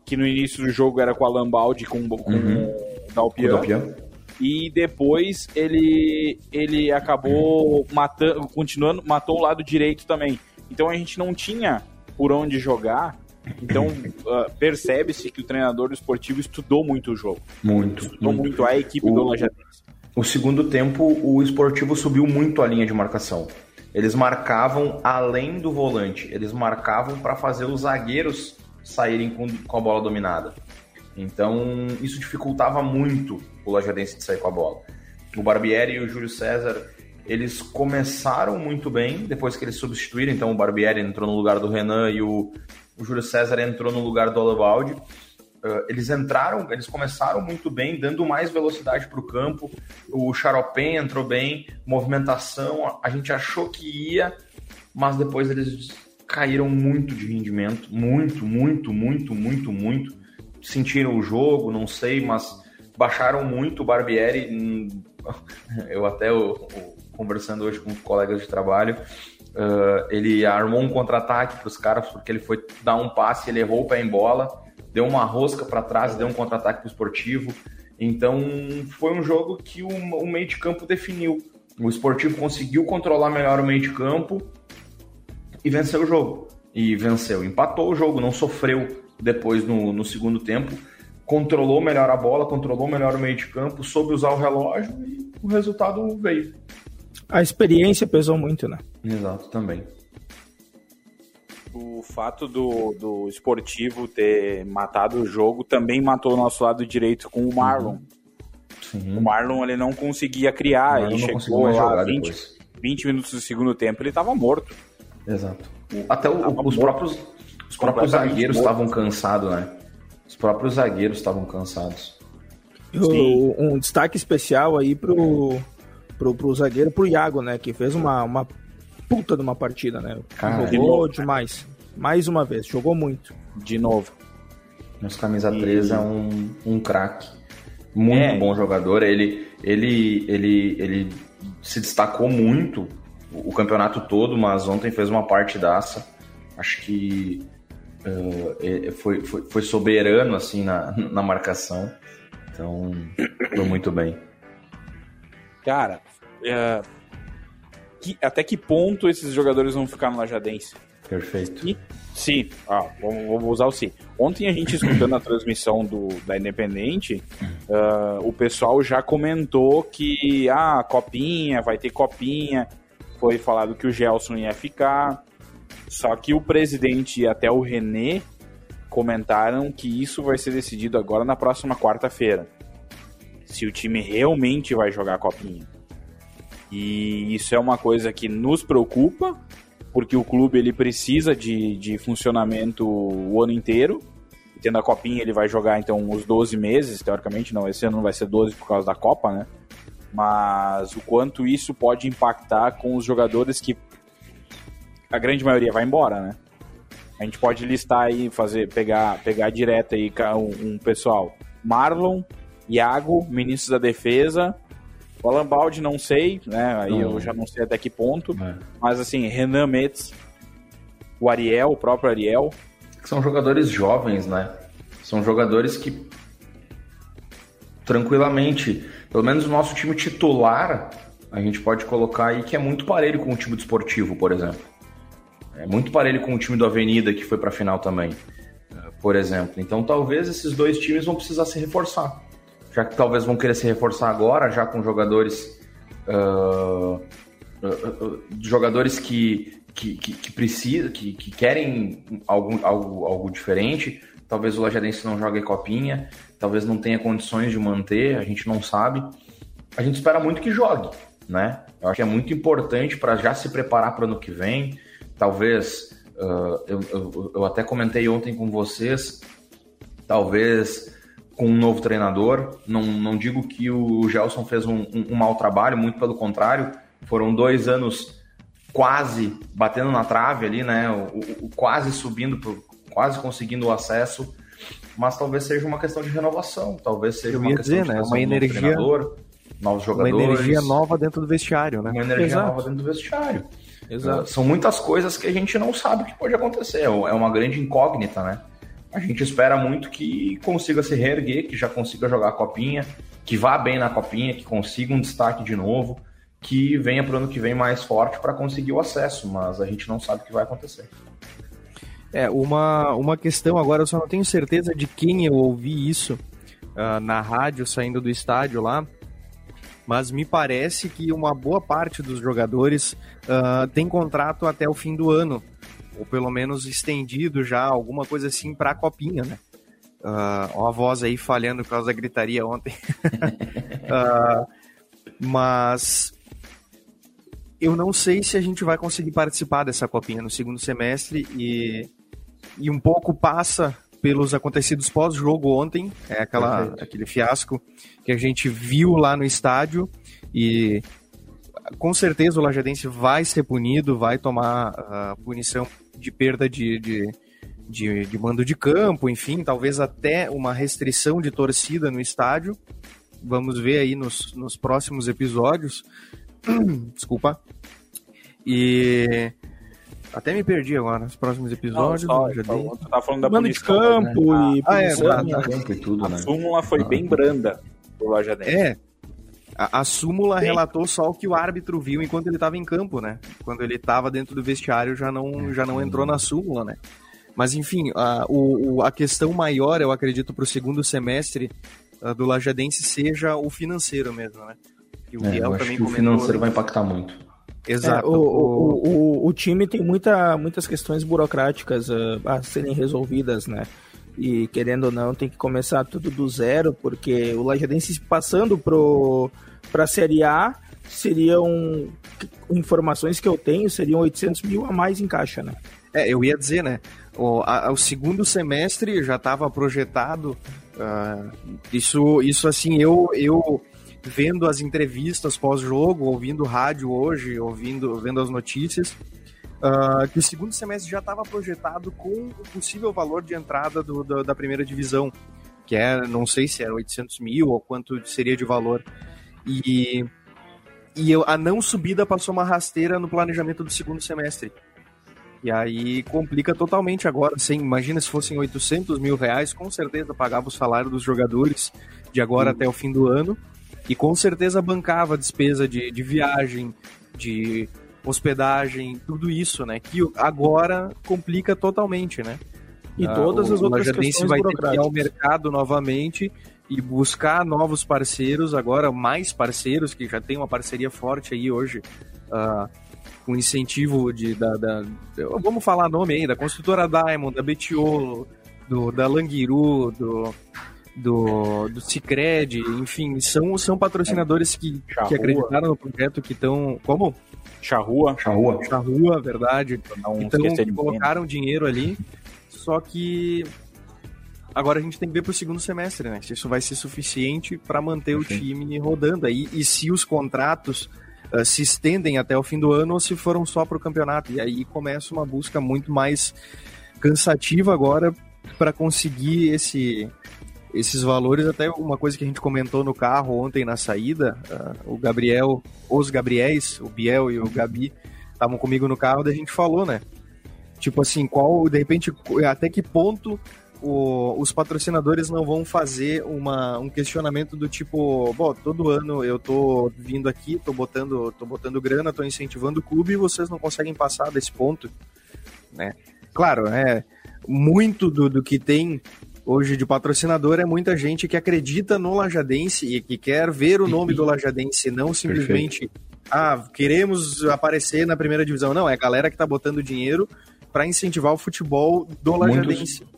que no início do jogo era com a Lambaldi com, com uhum. o Dalpian. E depois ele, ele acabou matando, continuando, matou o lado direito também. Então a gente não tinha por onde jogar. Então uh, percebe-se que o treinador esportivo estudou muito o jogo. Muito. Estudou muito, muito a equipe o, do Lajadense. O segundo tempo, o esportivo subiu muito a linha de marcação. Eles marcavam além do volante, eles marcavam para fazer os zagueiros saírem com, com a bola dominada. Então, isso dificultava muito o Lajadense de sair com a bola. O Barbieri e o Júlio César, eles começaram muito bem depois que eles substituíram. Então, o Barbieri entrou no lugar do Renan e o, o Júlio César entrou no lugar do Olevaldi. Uh, eles entraram, eles começaram muito bem, dando mais velocidade para o campo. O Charopem entrou bem, movimentação. A gente achou que ia, mas depois eles caíram muito de rendimento, muito, muito, muito, muito, muito. Sentiram o jogo, não sei, mas baixaram muito o Barbieri. Hum, (laughs) eu até eu, eu, conversando hoje com colegas de trabalho, uh, ele armou um contra-ataque para os caras porque ele foi dar um passe, ele errou o pé em bola, deu uma rosca para trás, deu um contra-ataque para o esportivo. Então foi um jogo que o, o meio de campo definiu. O esportivo conseguiu controlar melhor o meio de campo e venceu o jogo. E venceu, empatou o jogo, não sofreu depois no, no segundo tempo, controlou melhor a bola, controlou melhor o meio de campo, soube usar o relógio e o resultado veio. A experiência pesou muito, né? Exato, também. O fato do, do esportivo ter matado o jogo também matou o nosso lado direito com o Marlon. Sim. O Marlon ele não conseguia criar, ele chegou lá 20, 20 minutos do segundo tempo, ele estava morto. Exato. Até o, os próprios, os próprios zagueiros estavam cansados, né? Os próprios zagueiros estavam cansados. O, um destaque especial aí pro, pro, pro zagueiro, pro Iago, né? Que fez uma, uma puta de uma partida, né? Cara, jogou de demais. Mais uma vez, jogou muito. De novo. Nosso camisa 3 é um, um craque. Muito é. bom jogador. Ele, ele, ele, ele se destacou muito o campeonato todo, mas ontem fez uma partidaça. Acho que uh, foi, foi, foi, soberano assim na, na marcação. Então, foi muito bem. Cara, é, que, até que ponto esses jogadores vão ficar no Lajadense? Perfeito. E, sim, ah, vamos, vamos, usar o sim. Ontem a gente escutando a transmissão do, da Independente, uh, o pessoal já comentou que ah, copinha, vai ter copinha. Foi falado que o Gelson ia ficar. Só que o presidente e até o René comentaram que isso vai ser decidido agora na próxima quarta-feira. Se o time realmente vai jogar a copinha. E isso é uma coisa que nos preocupa, porque o clube ele precisa de, de funcionamento o ano inteiro. Tendo a copinha, ele vai jogar então os 12 meses, teoricamente, não, esse ano não vai ser 12 por causa da Copa, né? Mas o quanto isso pode impactar com os jogadores que a grande maioria vai embora, né? A gente pode listar aí, fazer, pegar, pegar direto aí um, um pessoal. Marlon, Iago, ministros da defesa, o Alan Baldi não sei, né? Aí não. eu já não sei até que ponto. É. Mas assim, Renan Metz, o Ariel, o próprio Ariel. São jogadores jovens, né? São jogadores que tranquilamente, pelo menos o nosso time titular, a gente pode colocar aí que é muito parelho com o time desportivo, por exemplo. É muito parelho com o time do Avenida que foi para a final também, por exemplo. Então talvez esses dois times vão precisar se reforçar já que talvez vão querer se reforçar agora, já com jogadores. Uh, uh, uh, jogadores que, que, que, que precisam, que, que querem algo, algo, algo diferente. Talvez o Lajadense não jogue copinha, talvez não tenha condições de manter, a gente não sabe. A gente espera muito que jogue, né? Eu acho que é muito importante para já se preparar para o ano que vem. Talvez, eu, eu, eu até comentei ontem com vocês, talvez com um novo treinador. Não, não digo que o Gelson fez um, um, um mau trabalho, muito pelo contrário. Foram dois anos quase batendo na trave ali, né? O, o, quase subindo, pro, quase conseguindo o acesso. Mas talvez seja uma questão de renovação, talvez seja uma questão dizer, de né? uma energia, novos jogadores. Uma energia nova dentro do vestiário, né? Uma energia Exato. nova dentro do vestiário. Exato. São muitas coisas que a gente não sabe que pode acontecer. É uma grande incógnita, né? A gente espera muito que consiga se reerguer, que já consiga jogar a copinha, que vá bem na copinha, que consiga um destaque de novo, que venha para o ano que vem mais forte para conseguir o acesso, mas a gente não sabe o que vai acontecer. É, uma, uma questão agora, eu só não tenho certeza de quem eu ouvi isso uh, na rádio saindo do estádio lá, mas me parece que uma boa parte dos jogadores uh, tem contrato até o fim do ano ou pelo menos estendido já, alguma coisa assim para a copinha, né? Uh, ó a voz aí falhando por causa da gritaria ontem. uh, (laughs) mas eu não sei se a gente vai conseguir participar dessa copinha no segundo semestre e, e um pouco passa pelos acontecidos pós-jogo ontem, é aquela, aquele fiasco que a gente viu lá no estádio e com certeza o Lajadense vai ser punido, vai tomar uh, punição de perda de, de, de, de mando de campo, enfim, talvez até uma restrição de torcida no estádio. Vamos ver aí nos, nos próximos episódios. (clears throat) Desculpa. E até me perdi agora nos próximos episódios. Não, só, já dei... Tu tá falando da mando de campo né? e ah, é, tá, campo e tudo, né? A súmula foi ah, bem branda pro Lajadense. É, a, a súmula Sim. relatou só o que o árbitro viu enquanto ele estava em campo, né? Quando ele estava dentro do vestiário já não, já não entrou na súmula, né? Mas enfim, a, o, a questão maior, eu acredito, para o segundo semestre uh, do Lajadense seja o financeiro mesmo, né? Que o é, Biel também comentou. O financeiro vai impactar muito. Exato. É, o, o, o, o, time tem muita, muitas questões burocráticas uh, a serem resolvidas, né? E querendo ou não, tem que começar tudo do zero, porque o Lajadense passando para a Série A seria um informações que eu tenho, seriam 800 mil a mais em caixa, né? É, eu ia dizer, né? O, a, o segundo semestre já estava projetado. Uh, isso, isso assim, eu, eu vendo as entrevistas pós-jogo, ouvindo rádio hoje, ouvindo, vendo as notícias, uh, que o segundo semestre já estava projetado com o possível valor de entrada do, do, da primeira divisão, que é, não sei se era 800 mil ou quanto seria de valor. E, e a não subida passou uma rasteira no planejamento do segundo semestre. E aí complica totalmente agora. Assim, imagina se fossem 800 mil reais, com certeza pagava o salário dos jogadores de agora até o fim do ano. E com certeza bancava a despesa de, de viagem, de hospedagem, tudo isso, né? Que agora complica totalmente, né? E ah, todas as outras questões vai ter que ir ao mercado novamente e buscar novos parceiros agora, mais parceiros, que já tem uma parceria forte aí hoje, uh, com incentivo de, da, da, Vamos falar nome aí, da construtora Diamond, da Betiolo, do, da Languiru, do, do, do Cicred, enfim, são, são patrocinadores que, que acreditaram no projeto, que estão. Como? Charrua. Charrua. Charrua, verdade. então, colocaram dinheiro ali, só que agora a gente tem que ver pro segundo semestre, né? Se isso vai ser suficiente para manter o time rodando aí e se os contratos uh, se estendem até o fim do ano ou se foram só para o campeonato. E aí começa uma busca muito mais cansativa agora para conseguir esse, esses valores. Até uma coisa que a gente comentou no carro ontem na saída, uh, o Gabriel, os Gabriéis, o Biel e o Gabi, estavam comigo no carro, da gente falou, né? Tipo assim, qual, de repente, até que ponto o, os patrocinadores não vão fazer uma, um questionamento do tipo, bom, todo ano eu tô vindo aqui, tô botando, tô botando grana, tô incentivando o clube e vocês não conseguem passar desse ponto, né? Claro, é muito do, do que tem hoje de patrocinador é muita gente que acredita no Lajadense e que quer ver o nome do Lajadense, não simplesmente Perfeito. ah, queremos aparecer na primeira divisão. Não, é a galera que tá botando dinheiro para incentivar o futebol do Lajadense. Muitos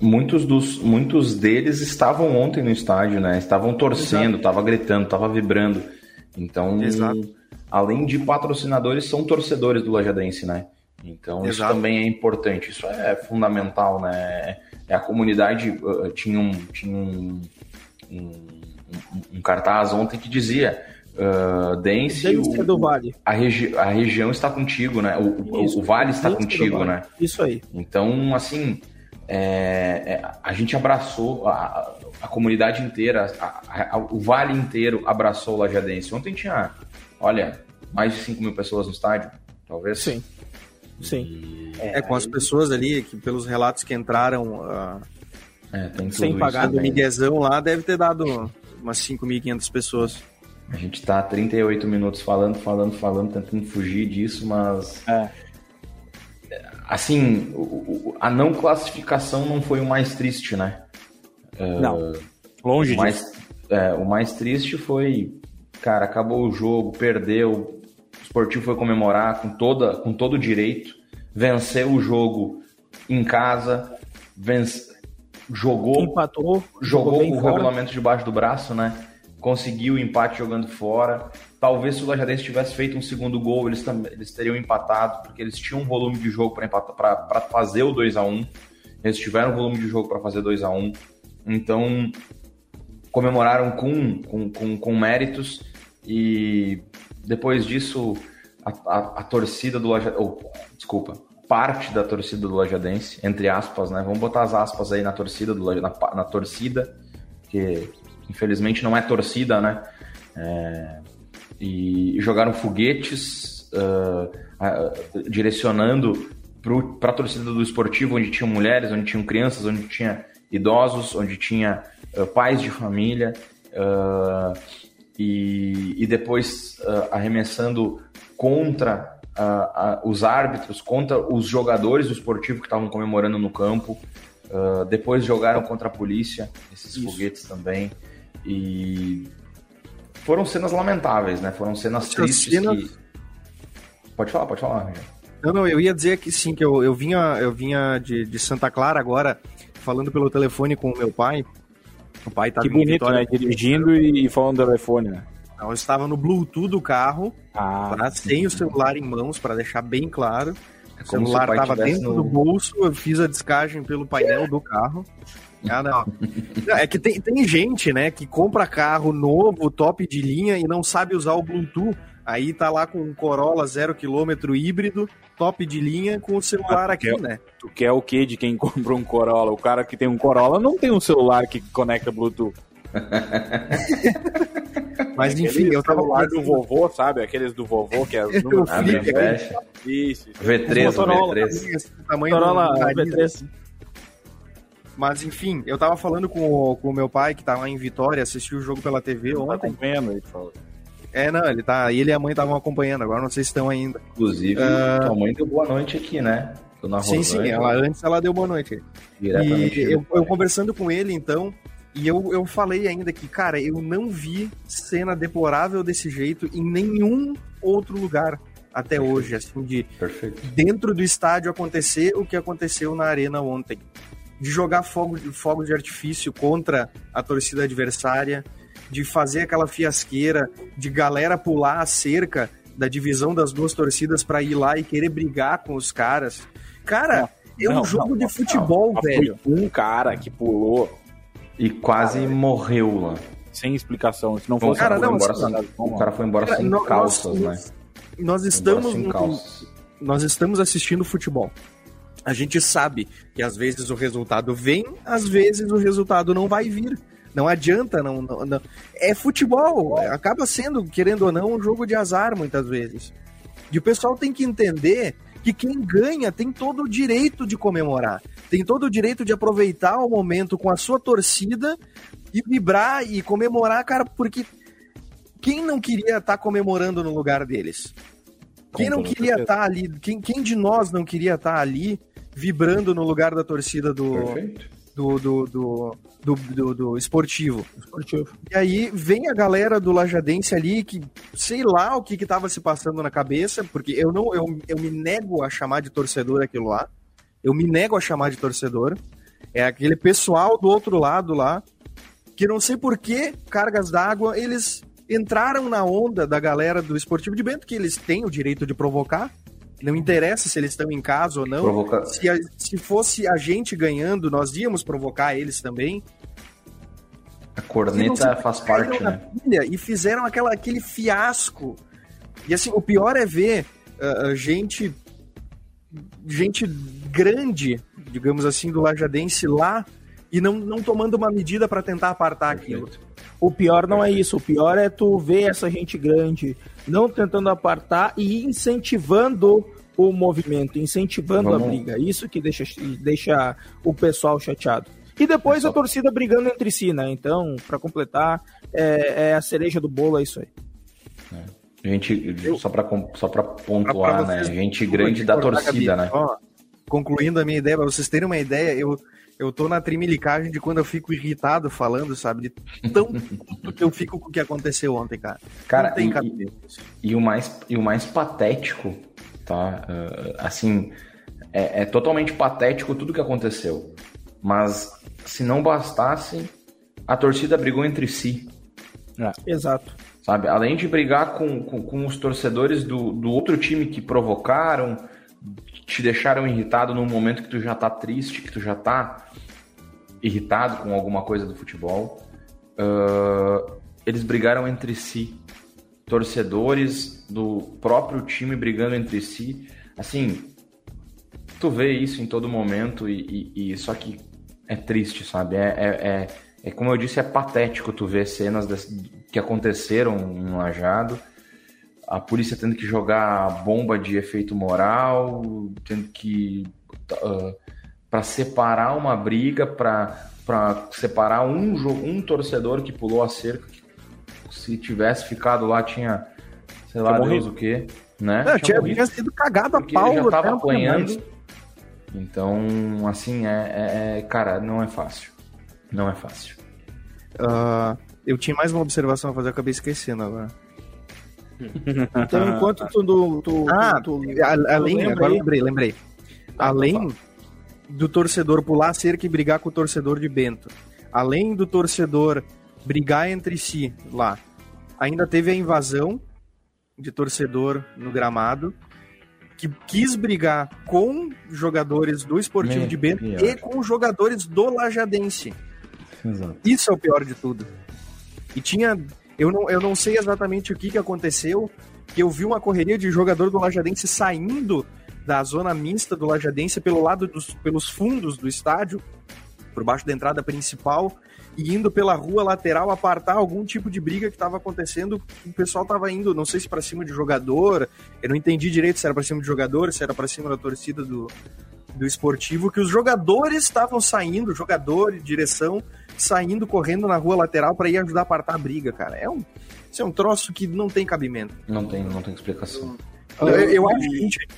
muitos dos muitos deles estavam ontem no estádio, né? Estavam torcendo, estavam gritando, estavam vibrando. Então, Exato. além de patrocinadores, são torcedores do Lajadense, né? Então, Exato. isso também é importante. Isso é fundamental, né? É a comunidade uh, tinha um tinha um, um, um, cartaz ontem que dizia uh, Dense, o, é do Vale. A, regi a região está contigo, né? O, o, o Vale está Dense contigo, vale. né? Isso aí. Então, assim, é, é, a gente abraçou a, a comunidade inteira, a, a, o vale inteiro abraçou o Lajadense. Ontem tinha, olha, mais de 5 mil pessoas no estádio, talvez. Sim. Sim. É, é, com as pessoas ali, que pelos relatos que entraram uh, sem pagar do miguezão lá, deve ter dado umas 5.500 pessoas. A gente tá 38 minutos falando, falando, falando, tentando fugir disso, mas. É assim, a não classificação não foi o mais triste, né? É, não, longe o mais, disso. É, o mais triste foi, cara, acabou o jogo, perdeu, esportivo foi comemorar com, toda, com todo o direito, venceu o jogo em casa, vence, jogou, empatou, jogou com o fora. regulamento debaixo do braço, né? Conseguiu o empate jogando fora. Talvez se o Lajadense tivesse feito um segundo gol, eles, também, eles teriam empatado, porque eles tinham um volume de jogo para fazer o 2 a 1 Eles tiveram volume de jogo para fazer 2 a 1 Então, comemoraram com, com, com, com méritos e depois disso, a, a, a torcida do Lajadense. Oh, desculpa, parte da torcida do Lajadense, entre aspas, né? Vamos botar as aspas aí na torcida, do, na, na torcida, que infelizmente não é torcida, né? É, e jogaram foguetes uh, uh, direcionando para a torcida do esportivo, onde tinham mulheres, onde tinham crianças, onde tinha idosos, onde tinha uh, pais de família, e, e, depois arremessando contra os árbitros, contra os jogadores do esportivo que estavam comemorando no campo. depois jogaram contra a polícia, esses Isso. foguetes também. E foram cenas lamentáveis, né? Foram cenas Essas tristes cenas... que... Pode falar, pode falar. Não, não, eu ia dizer que sim, que eu, eu vinha, eu vinha de, de Santa Clara agora, falando pelo telefone com o meu pai. O pai tá Que bonito, né? Dirigindo e falando no telefone, né? Não, eu estava no Bluetooth do carro, ah, tá? sem o celular em mãos, para deixar bem claro. É o celular estava dentro no... do bolso, eu fiz a descagem pelo painel do carro. Ah, não. não. É que tem, tem gente, né, que compra carro novo, top de linha, e não sabe usar o Bluetooth. Aí tá lá com um Corolla zero quilômetro híbrido, top de linha, com o celular ah, aqui, quer, né? Tu quer o que de quem (laughs) compra um Corolla? O cara que tem um Corolla não tem um celular que conecta Bluetooth. (laughs) Mas enfim, eu tava lá do vovô, sabe? Aqueles do vovô que é (laughs) os números. Isso, isso. V3, Motorola, V3. Tamanho Motorola, V3. Mas enfim, eu tava falando com o, com o meu pai, que tá lá em Vitória, assistiu o jogo pela TV ontem. Tá acompanhando aí, falou. É, não, ele tá. Ele e a mãe estavam acompanhando, agora não sei se estão ainda. Inclusive, uh... tua mãe deu boa noite aqui, né? sim, sim, ela, antes ela deu boa noite. E eu, eu conversando com ele, então, e eu, eu falei ainda que, cara, eu não vi cena deplorável desse jeito em nenhum outro lugar até Perfeito. hoje, assim, de Perfeito. dentro do estádio acontecer o que aconteceu na arena ontem. De jogar fogo, fogo de artifício contra a torcida adversária, de fazer aquela fiasqueira, de galera pular a cerca da divisão das duas torcidas para ir lá e querer brigar com os caras. Cara, não, é um não, jogo não, de futebol, velho. Um cara que pulou e quase cara, morreu lá. Sem explicação. Se não fosse cara, não, embora assim, sem, o cara foi embora cara, sem nós, calças, nós, né? Nós estamos, nós estamos assistindo futebol. A gente sabe que às vezes o resultado vem, às vezes o resultado não vai vir. Não adianta, não, não, não, É futebol, acaba sendo, querendo ou não, um jogo de azar muitas vezes. E o pessoal tem que entender que quem ganha tem todo o direito de comemorar, tem todo o direito de aproveitar o momento com a sua torcida e vibrar e comemorar, cara, porque quem não queria estar tá comemorando no lugar deles? Quem não queria estar tá ali? Quem, quem de nós não queria estar tá ali vibrando no lugar da torcida do, do, do, do, do, do, do esportivo. esportivo. E aí vem a galera do Lajadense ali que sei lá o que que tava se passando na cabeça, porque eu não eu, eu me nego a chamar de torcedor aquilo lá. Eu me nego a chamar de torcedor. É aquele pessoal do outro lado lá que não sei por que cargas d'água eles entraram na onda da galera do Esportivo de Bento que eles têm o direito de provocar não interessa se eles estão em casa ou não. Provoca... Se, a, se fosse a gente ganhando, nós íamos provocar eles também. A corneta faz parte, né? E fizeram aquela, aquele fiasco. E assim, o pior é ver uh, gente gente grande, digamos assim, do Lajadense lá e não, não tomando uma medida para tentar apartar Perfeito. aquilo. O pior não é isso, o pior é tu ver essa gente grande não tentando apartar e incentivando o movimento, incentivando Vamos. a briga. Isso que deixa, deixa o pessoal chateado. E depois a torcida brigando entre si, né? Então, para completar, é, é, a cereja do bolo, é isso aí. É. Gente, só para só pra pontuar, pra né? Gente grande da torcida, né? Ó, concluindo a minha ideia, para vocês terem uma ideia, eu, eu tô na trimilicagem de quando eu fico irritado falando, sabe? De tão que eu fico com o que aconteceu ontem, cara. Cara, e, e, e, o mais, e o mais patético tá? Uh, assim, é, é, totalmente patético tudo que aconteceu. Mas se não bastasse, a torcida brigou entre si. É. Exato. Sabe? Além de brigar com, com, com, os torcedores do, do outro time que provocaram, te deixaram irritado num momento que tu já tá triste, que tu já tá irritado com alguma coisa do futebol. Uh, eles brigaram entre si torcedores do próprio time brigando entre si. Assim, tu vê isso em todo momento e, e, e só que é triste, sabe? É, é, é, é, como eu disse, é patético tu ver cenas que aconteceram no Lajado. A polícia tendo que jogar bomba de efeito moral, tendo que. Uh, para separar uma briga, para separar um, um torcedor que pulou a cerca, que se tivesse ficado lá, tinha, sei lá, Deus o quê, né? Não, tinha, tinha, sido cagado a pau. Já tava apanhando. Então, assim, é, é, é, Cara, não é fácil. Não é fácil. Uh, eu tinha mais uma observação a fazer, eu acabei esquecendo agora. (laughs) Então, enquanto tu. tu, ah, tu, tu além. Agora lembrei, lembrei. Tá, além do torcedor pular a cerca e brigar com o torcedor de Bento. Além do torcedor brigar entre si lá. ainda teve a invasão de torcedor no gramado que quis brigar com jogadores do Esportivo Me- de Bento pior. e com jogadores do Lajadense. Exato. Isso é o pior de tudo. E tinha. Eu não, eu não sei exatamente o que, que aconteceu, que eu vi uma correria de jogador do Lajadense saindo da zona mista do Lajadense pelo lado dos, pelos fundos do estádio, por baixo da entrada principal, e indo pela rua lateral apartar algum tipo de briga que estava acontecendo. O pessoal estava indo, não sei se para cima de jogador, eu não entendi direito se era para cima de jogador, se era para cima da torcida do, do esportivo, que os jogadores estavam saindo, jogador, direção, saindo, correndo na rua lateral para ir ajudar a apartar a briga, cara. É um, isso é um troço que não tem cabimento. Não tem, não tem explicação. Eu, eu acho que a gente,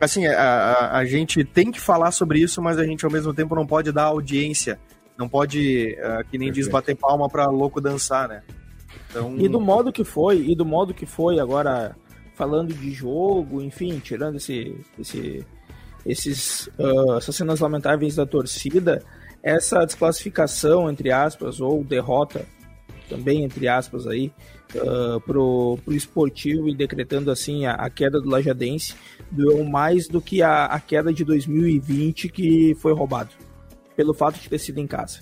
assim, a, a, a gente tem que falar sobre isso, mas a gente ao mesmo tempo não pode dar audiência, não pode, ah, que nem diz, Perfeito. bater palma para louco dançar, né? Então, E do modo que foi, e do modo que foi agora falando de jogo, enfim, tirando esse, esse, esses, ah, essas cenas lamentáveis da torcida, essa desclassificação, entre aspas, ou derrota, também entre aspas aí, ah, pro, pro esportivo e decretando assim a, a queda do Lajadense, doeu mais do que a, a queda de 2020 que foi roubado, pelo fato de ter sido em casa.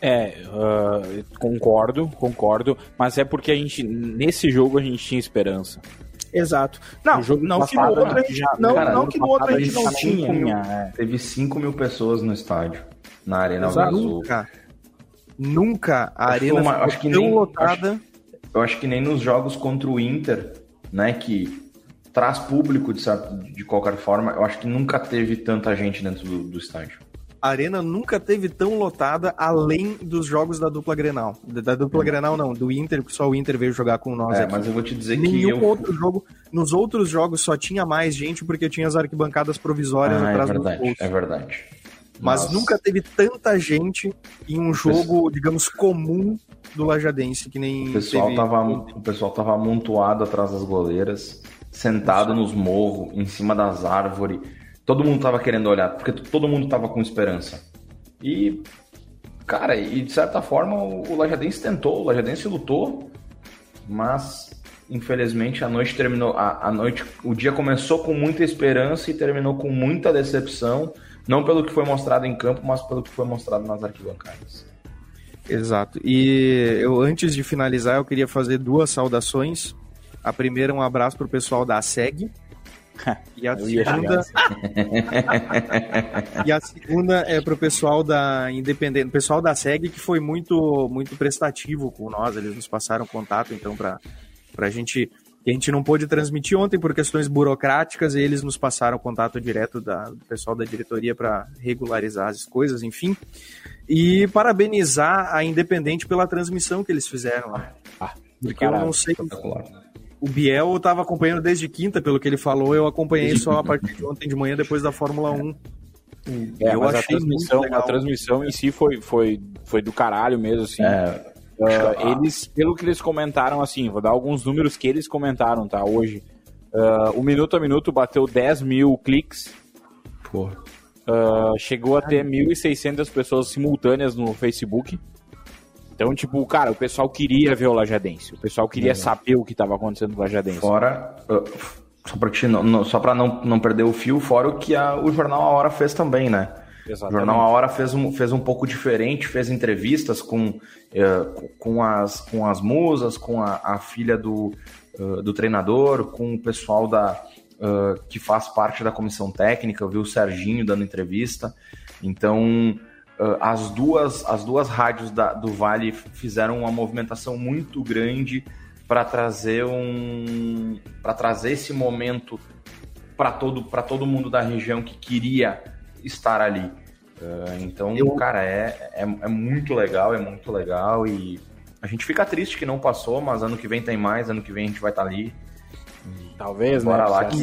É, ah, concordo, concordo, mas é porque a gente, nesse jogo a gente tinha esperança. Exato. Não, não que no outro a gente, já- não, cara, não que no outro a gente não tinha. tinha, é. Teve 5 mil pessoas no estádio, na Arena Exato. Azul. nunca, nunca a Acho que arena uma- acho que nem- lotada. Eu acho que nem nos jogos contra o Inter, né, que traz público de, certo- de qualquer forma, eu acho que nunca teve tanta gente dentro do, do estádio. A arena nunca teve tão lotada além dos jogos da dupla Grenal. Da dupla Grenal não, do Inter, que só o Inter veio jogar com nós É, aqui. mas eu vou te dizer que Nenhum outro jogo. Nos outros jogos só tinha mais gente porque tinha as arquibancadas provisórias Ah, é atrás dos verdade, é verdade. Mas Nossa. nunca teve tanta gente em um jogo, digamos, comum do Lajadense, que nem O pessoal, teve. tava, o pessoal tava amontoado atrás das goleiras, sentado nos morros, em cima das árvores. Todo mundo tava querendo olhar, porque todo mundo tava com esperança. E, cara, e de certa forma o o Lajadense tentou, o Lajadense lutou, mas infelizmente a noite terminou, a, a noite, o dia começou com muita esperança e terminou com muita decepção, não pelo que foi mostrado em campo, mas pelo que foi mostrado nas arquibancadas. Exato. E eu, antes de finalizar, eu queria fazer duas saudações. A primeira, um abraço pro pessoal da SEG. E a (laughs) Eu segunda, chegar. (laughs) e a segunda é pro pessoal da Independente, pessoal da SEG que foi muito muito prestativo com nós, eles nos passaram contato então para pra gente que a gente não pôde transmitir ontem por questões burocráticas, e eles nos passaram contato direto da, do pessoal da diretoria para regularizar as coisas, enfim. E parabenizar a Independente pela transmissão que eles fizeram. né? Ah, Porque eu caralho, não sei, Espetacular. O Biel eu estava acompanhando desde quinta, pelo que ele falou, eu acompanhei só a partir de ontem de manhã, depois da Fórmula 1. É, eu mas a achei muito transmissão, legal. a transmissão em si foi, foi, foi do caralho mesmo, assim. É, Ah, eles, pelo que eles comentaram, assim, vou dar alguns números que eles comentaram, tá? Hoje. Ah, o minuto a minuto bateu 10 mil cliques. pô. ah, chegou a ter 1.600 pessoas simultâneas no Facebook. Então, tipo, cara, o pessoal queria ver o Lajadense. O pessoal queria saber o que estava acontecendo com o Lajadense. Fora, uh, só pra, te não, só pra não, não perder o fio, fora o que a- o Jornal A Hora fez também, né? O Exatamente. Jornal A Hora fez um, fez um pouco diferente, fez entrevistas com, eh, com, as, com as musas, com a, a filha do, eh, do treinador, com o pessoal da, eh, que faz parte da comissão técnica, eu vi o Serginho dando entrevista. Então, eh, as, duas, as duas rádios da- do Vale fizeram uma movimentação muito grande para trazer um para trazer esse momento para todo para todo mundo da região que queria estar ali. Uh, então Eu- cara é, é, é muito legal é muito legal e a gente fica triste que não passou mas ano que vem tem mais ano que vem a gente vai estar ali. Talvez, bora né? lá que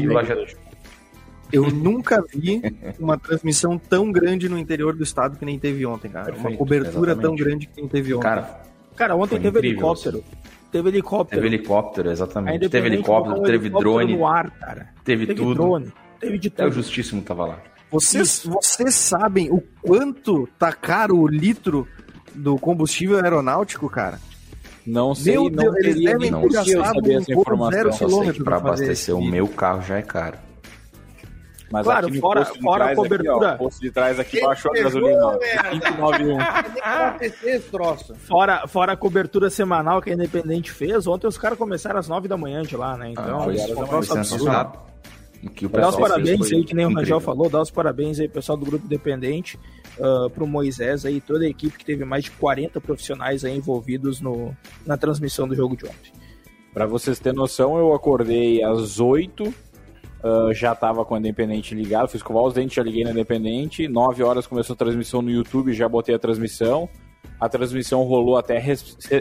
Eu nunca vi uma transmissão tão grande no interior do estado que nem teve ontem, cara. uma Perfeito, cobertura tão exatamente. grande que nem teve ontem. cara Cara, ontem teve incrível, helicóptero. Teve helicóptero. teve helicóptero exatamente teve helicóptero teve helicóptero drone no ar, cara. teve, Teve tudo drone. Teve de até o tudo. justíssimo tava lá Vocês, vocês sabem o quanto tá caro o litro do combustível aeronáutico, cara? Não sei, Meu não Deus, teria nem por que eu saber essa informação. Só sei que para abastecer o meu carro já é caro. Mas claro, fora, fora a cobertura. Aqui, ó, o posto de trás aqui baixou a gasolina. 591. (laughs) fora, fora a cobertura semanal que a Independente fez, ontem os caras começaram às 9 da manhã de lá, né? Então, ah, isso foi sensacional. Que dá os parabéns aí, que nem o Rangel falou, dá os parabéns aí, pessoal do Grupo Independente, uh, pro Moisés aí, toda a equipe que teve mais de 40 profissionais aí envolvidos no, na transmissão do jogo de ontem. Para vocês terem noção, eu acordei às 8, uh, já tava com o Independente ligado, fui escovar os dentes, já liguei no Independente, 9 horas começou a transmissão no YouTube, já botei a transmissão, a transmissão rolou até, re,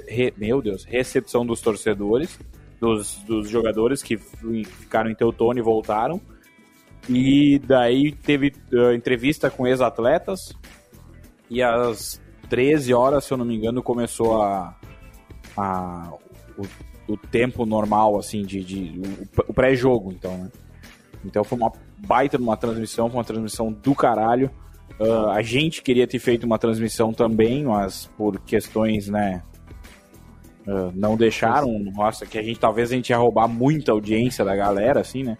re, meu Deus, recepção dos torcedores, dos, dos jogadores que ficaram em Teutônio e voltaram. E daí teve uh, entrevista com ex-atletas. E às 13 horas, se eu não me engano, começou a, a o, o, tempo normal, assim, de, de o, o pré-jogo, então, né? Então foi uma baita de uma transmissão, foi uma transmissão do caralho. Uh, a gente queria ter feito uma transmissão também, mas por questões, né, Uh, não deixaram, nossa, que a gente talvez a gente ia roubar muita audiência da galera, assim, né?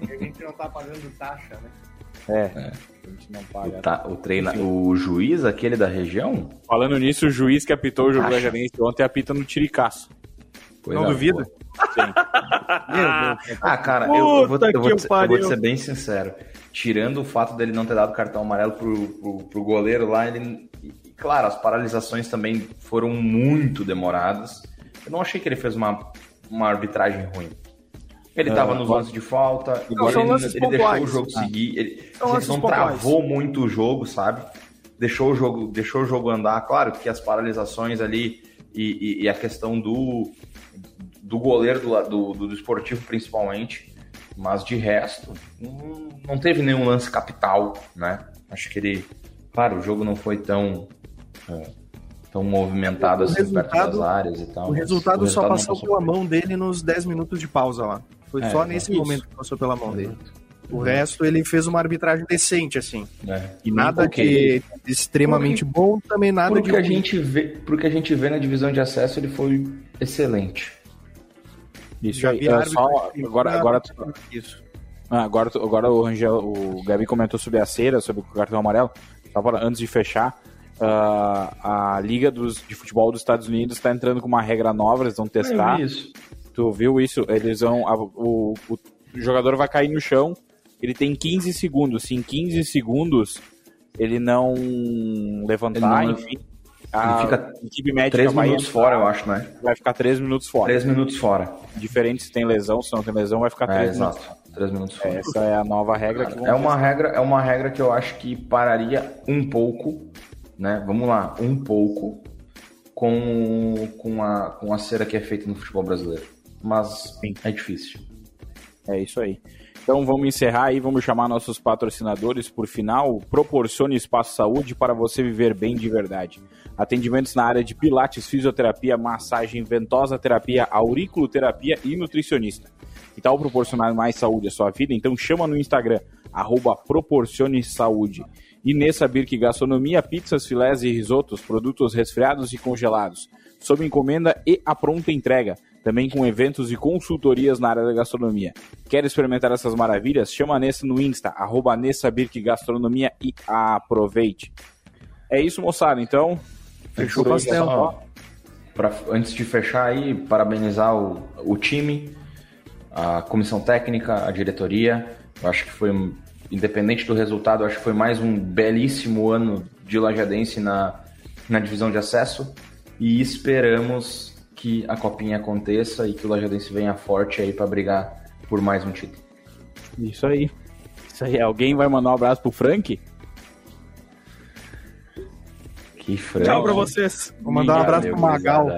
é que a gente não tá pagando taxa, né? É. é. A gente não paga. O, ta, o, treina, o juiz, aquele da região? Falando nisso, o juiz que apitou o jogo da Jarense ontem apita no Tiricaço. Não duvida? Sim. Ah, cara, eu, eu, vou, eu, vou te, eu, vou, te, ser bem sincero. Tirando o fato dele não ter dado cartão amarelo pro, pro, pro goleiro lá, ele claro, as paralisações também foram muito demoradas. Eu não achei que ele fez uma, uma arbitragem ruim. Ele estava uh, nos lances de falta, não, ele, ele deixou o jogo ah. seguir, ele, ele não travou muito o jogo, sabe? Deixou o jogo, deixou o jogo andar. Claro que as paralisações ali e, e, e a questão do, do goleiro do, do, do, do esportivo principalmente, mas de resto não, não teve nenhum lance capital, né? Acho que ele, claro, o jogo não foi tão é. tão movimentado o assim perto das áreas e tal. O resultado, o resultado só passou, passou pela mão dele nos 10 minutos de pausa lá. Foi é, só nesse isso. momento que passou pela mão dele. O resto ele fez uma arbitragem decente, assim. É. E nada de extremamente porque, bom, também nada de. Que a gente vê, pro que a gente vê na divisão de acesso, ele foi excelente. Isso Já aí, é só, agora, agora, isso. Ah, agora, agora o Rangel, o Gabi comentou sobre a cera, sobre o cartão amarelo. Só para, antes de fechar, Uh, a Liga dos, de Futebol dos Estados Unidos está entrando com uma regra nova, eles vão testar. É isso. Tu viu isso? Eles vão. A, o, o, jogador vai cair no chão, ele tem 15 segundos. Se em 15 segundos ele não levantar, não... enfim. A fica equipe médica 3 minutos entrar, fora, eu acho, né? Vai ficar 3 minutos fora. 3 minutos fora. Diferente se tem lesão, se não tem lesão, vai ficar 3 é, minutos. Exato. 3 minutos fora. Essa é a nova regra que é uma regra É uma regra que eu acho que pararia um pouco né? Vamos lá, um pouco com, com, a, com a cera que é feita no futebol brasileiro. Mas Sim. é difícil. É isso aí. Então vamos encerrar aí, vamos chamar nossos patrocinadores por final. Proporcione espaço saúde para você viver bem de verdade. Atendimentos na área de pilates, fisioterapia, massagem, ventosa terapia, auriculoterapia e nutricionista. E tal proporcionar mais saúde à sua vida? Então chama no Instagram, arroba Proporcione Saúde. E nessa Birk Gastronomia, pizzas, filés e risotos, produtos resfriados e congelados, sob encomenda e a pronta entrega, também com eventos e consultorias na área da gastronomia. Quer experimentar essas maravilhas? Chama a Nessa no Insta, arroba Nessa Birk Gastronomia e aproveite. É isso, moçada, então. Fechou o pastel. Pra, antes de fechar aí, parabenizar o, o time, a comissão técnica, a diretoria. Eu acho que foi independente do resultado, acho que foi mais um belíssimo ano de Lajadense na, na divisão de acesso e esperamos que a copinha aconteça e que o Lajadense venha forte aí para brigar por mais um título. Isso aí. Isso aí. Alguém vai mandar um abraço pro Frank? Que Frank. Tchau pra vocês. Vou mandar um abraço pro Magal.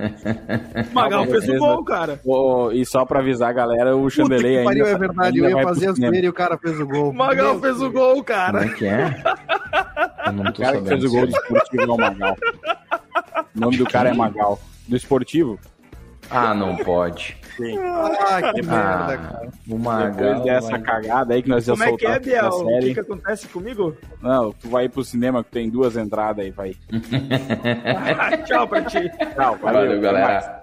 (laughs) Magal fez o gol, cara. Oh, e só pra avisar a galera, o Chandelei ainda. Pariu, é verdade, eu ia fazer as dele e o cara fez o gol. Magal Meu fez Deus. o gol, cara. Como é que é? Eu não tô o cara que fez o gol do esportivo é o Magal. O nome do cara é Magal. Do esportivo? Ah, não pode. Sim. Ah, que merda, cara. O Magal, Depois dessa vai... cagada aí que nós já Como é que é, Biel? O que, que acontece comigo? Não, tu vai ir pro cinema que tem duas entradas aí, vai. (laughs) Tchau pra ti. Tchau, valeu, valeu galera.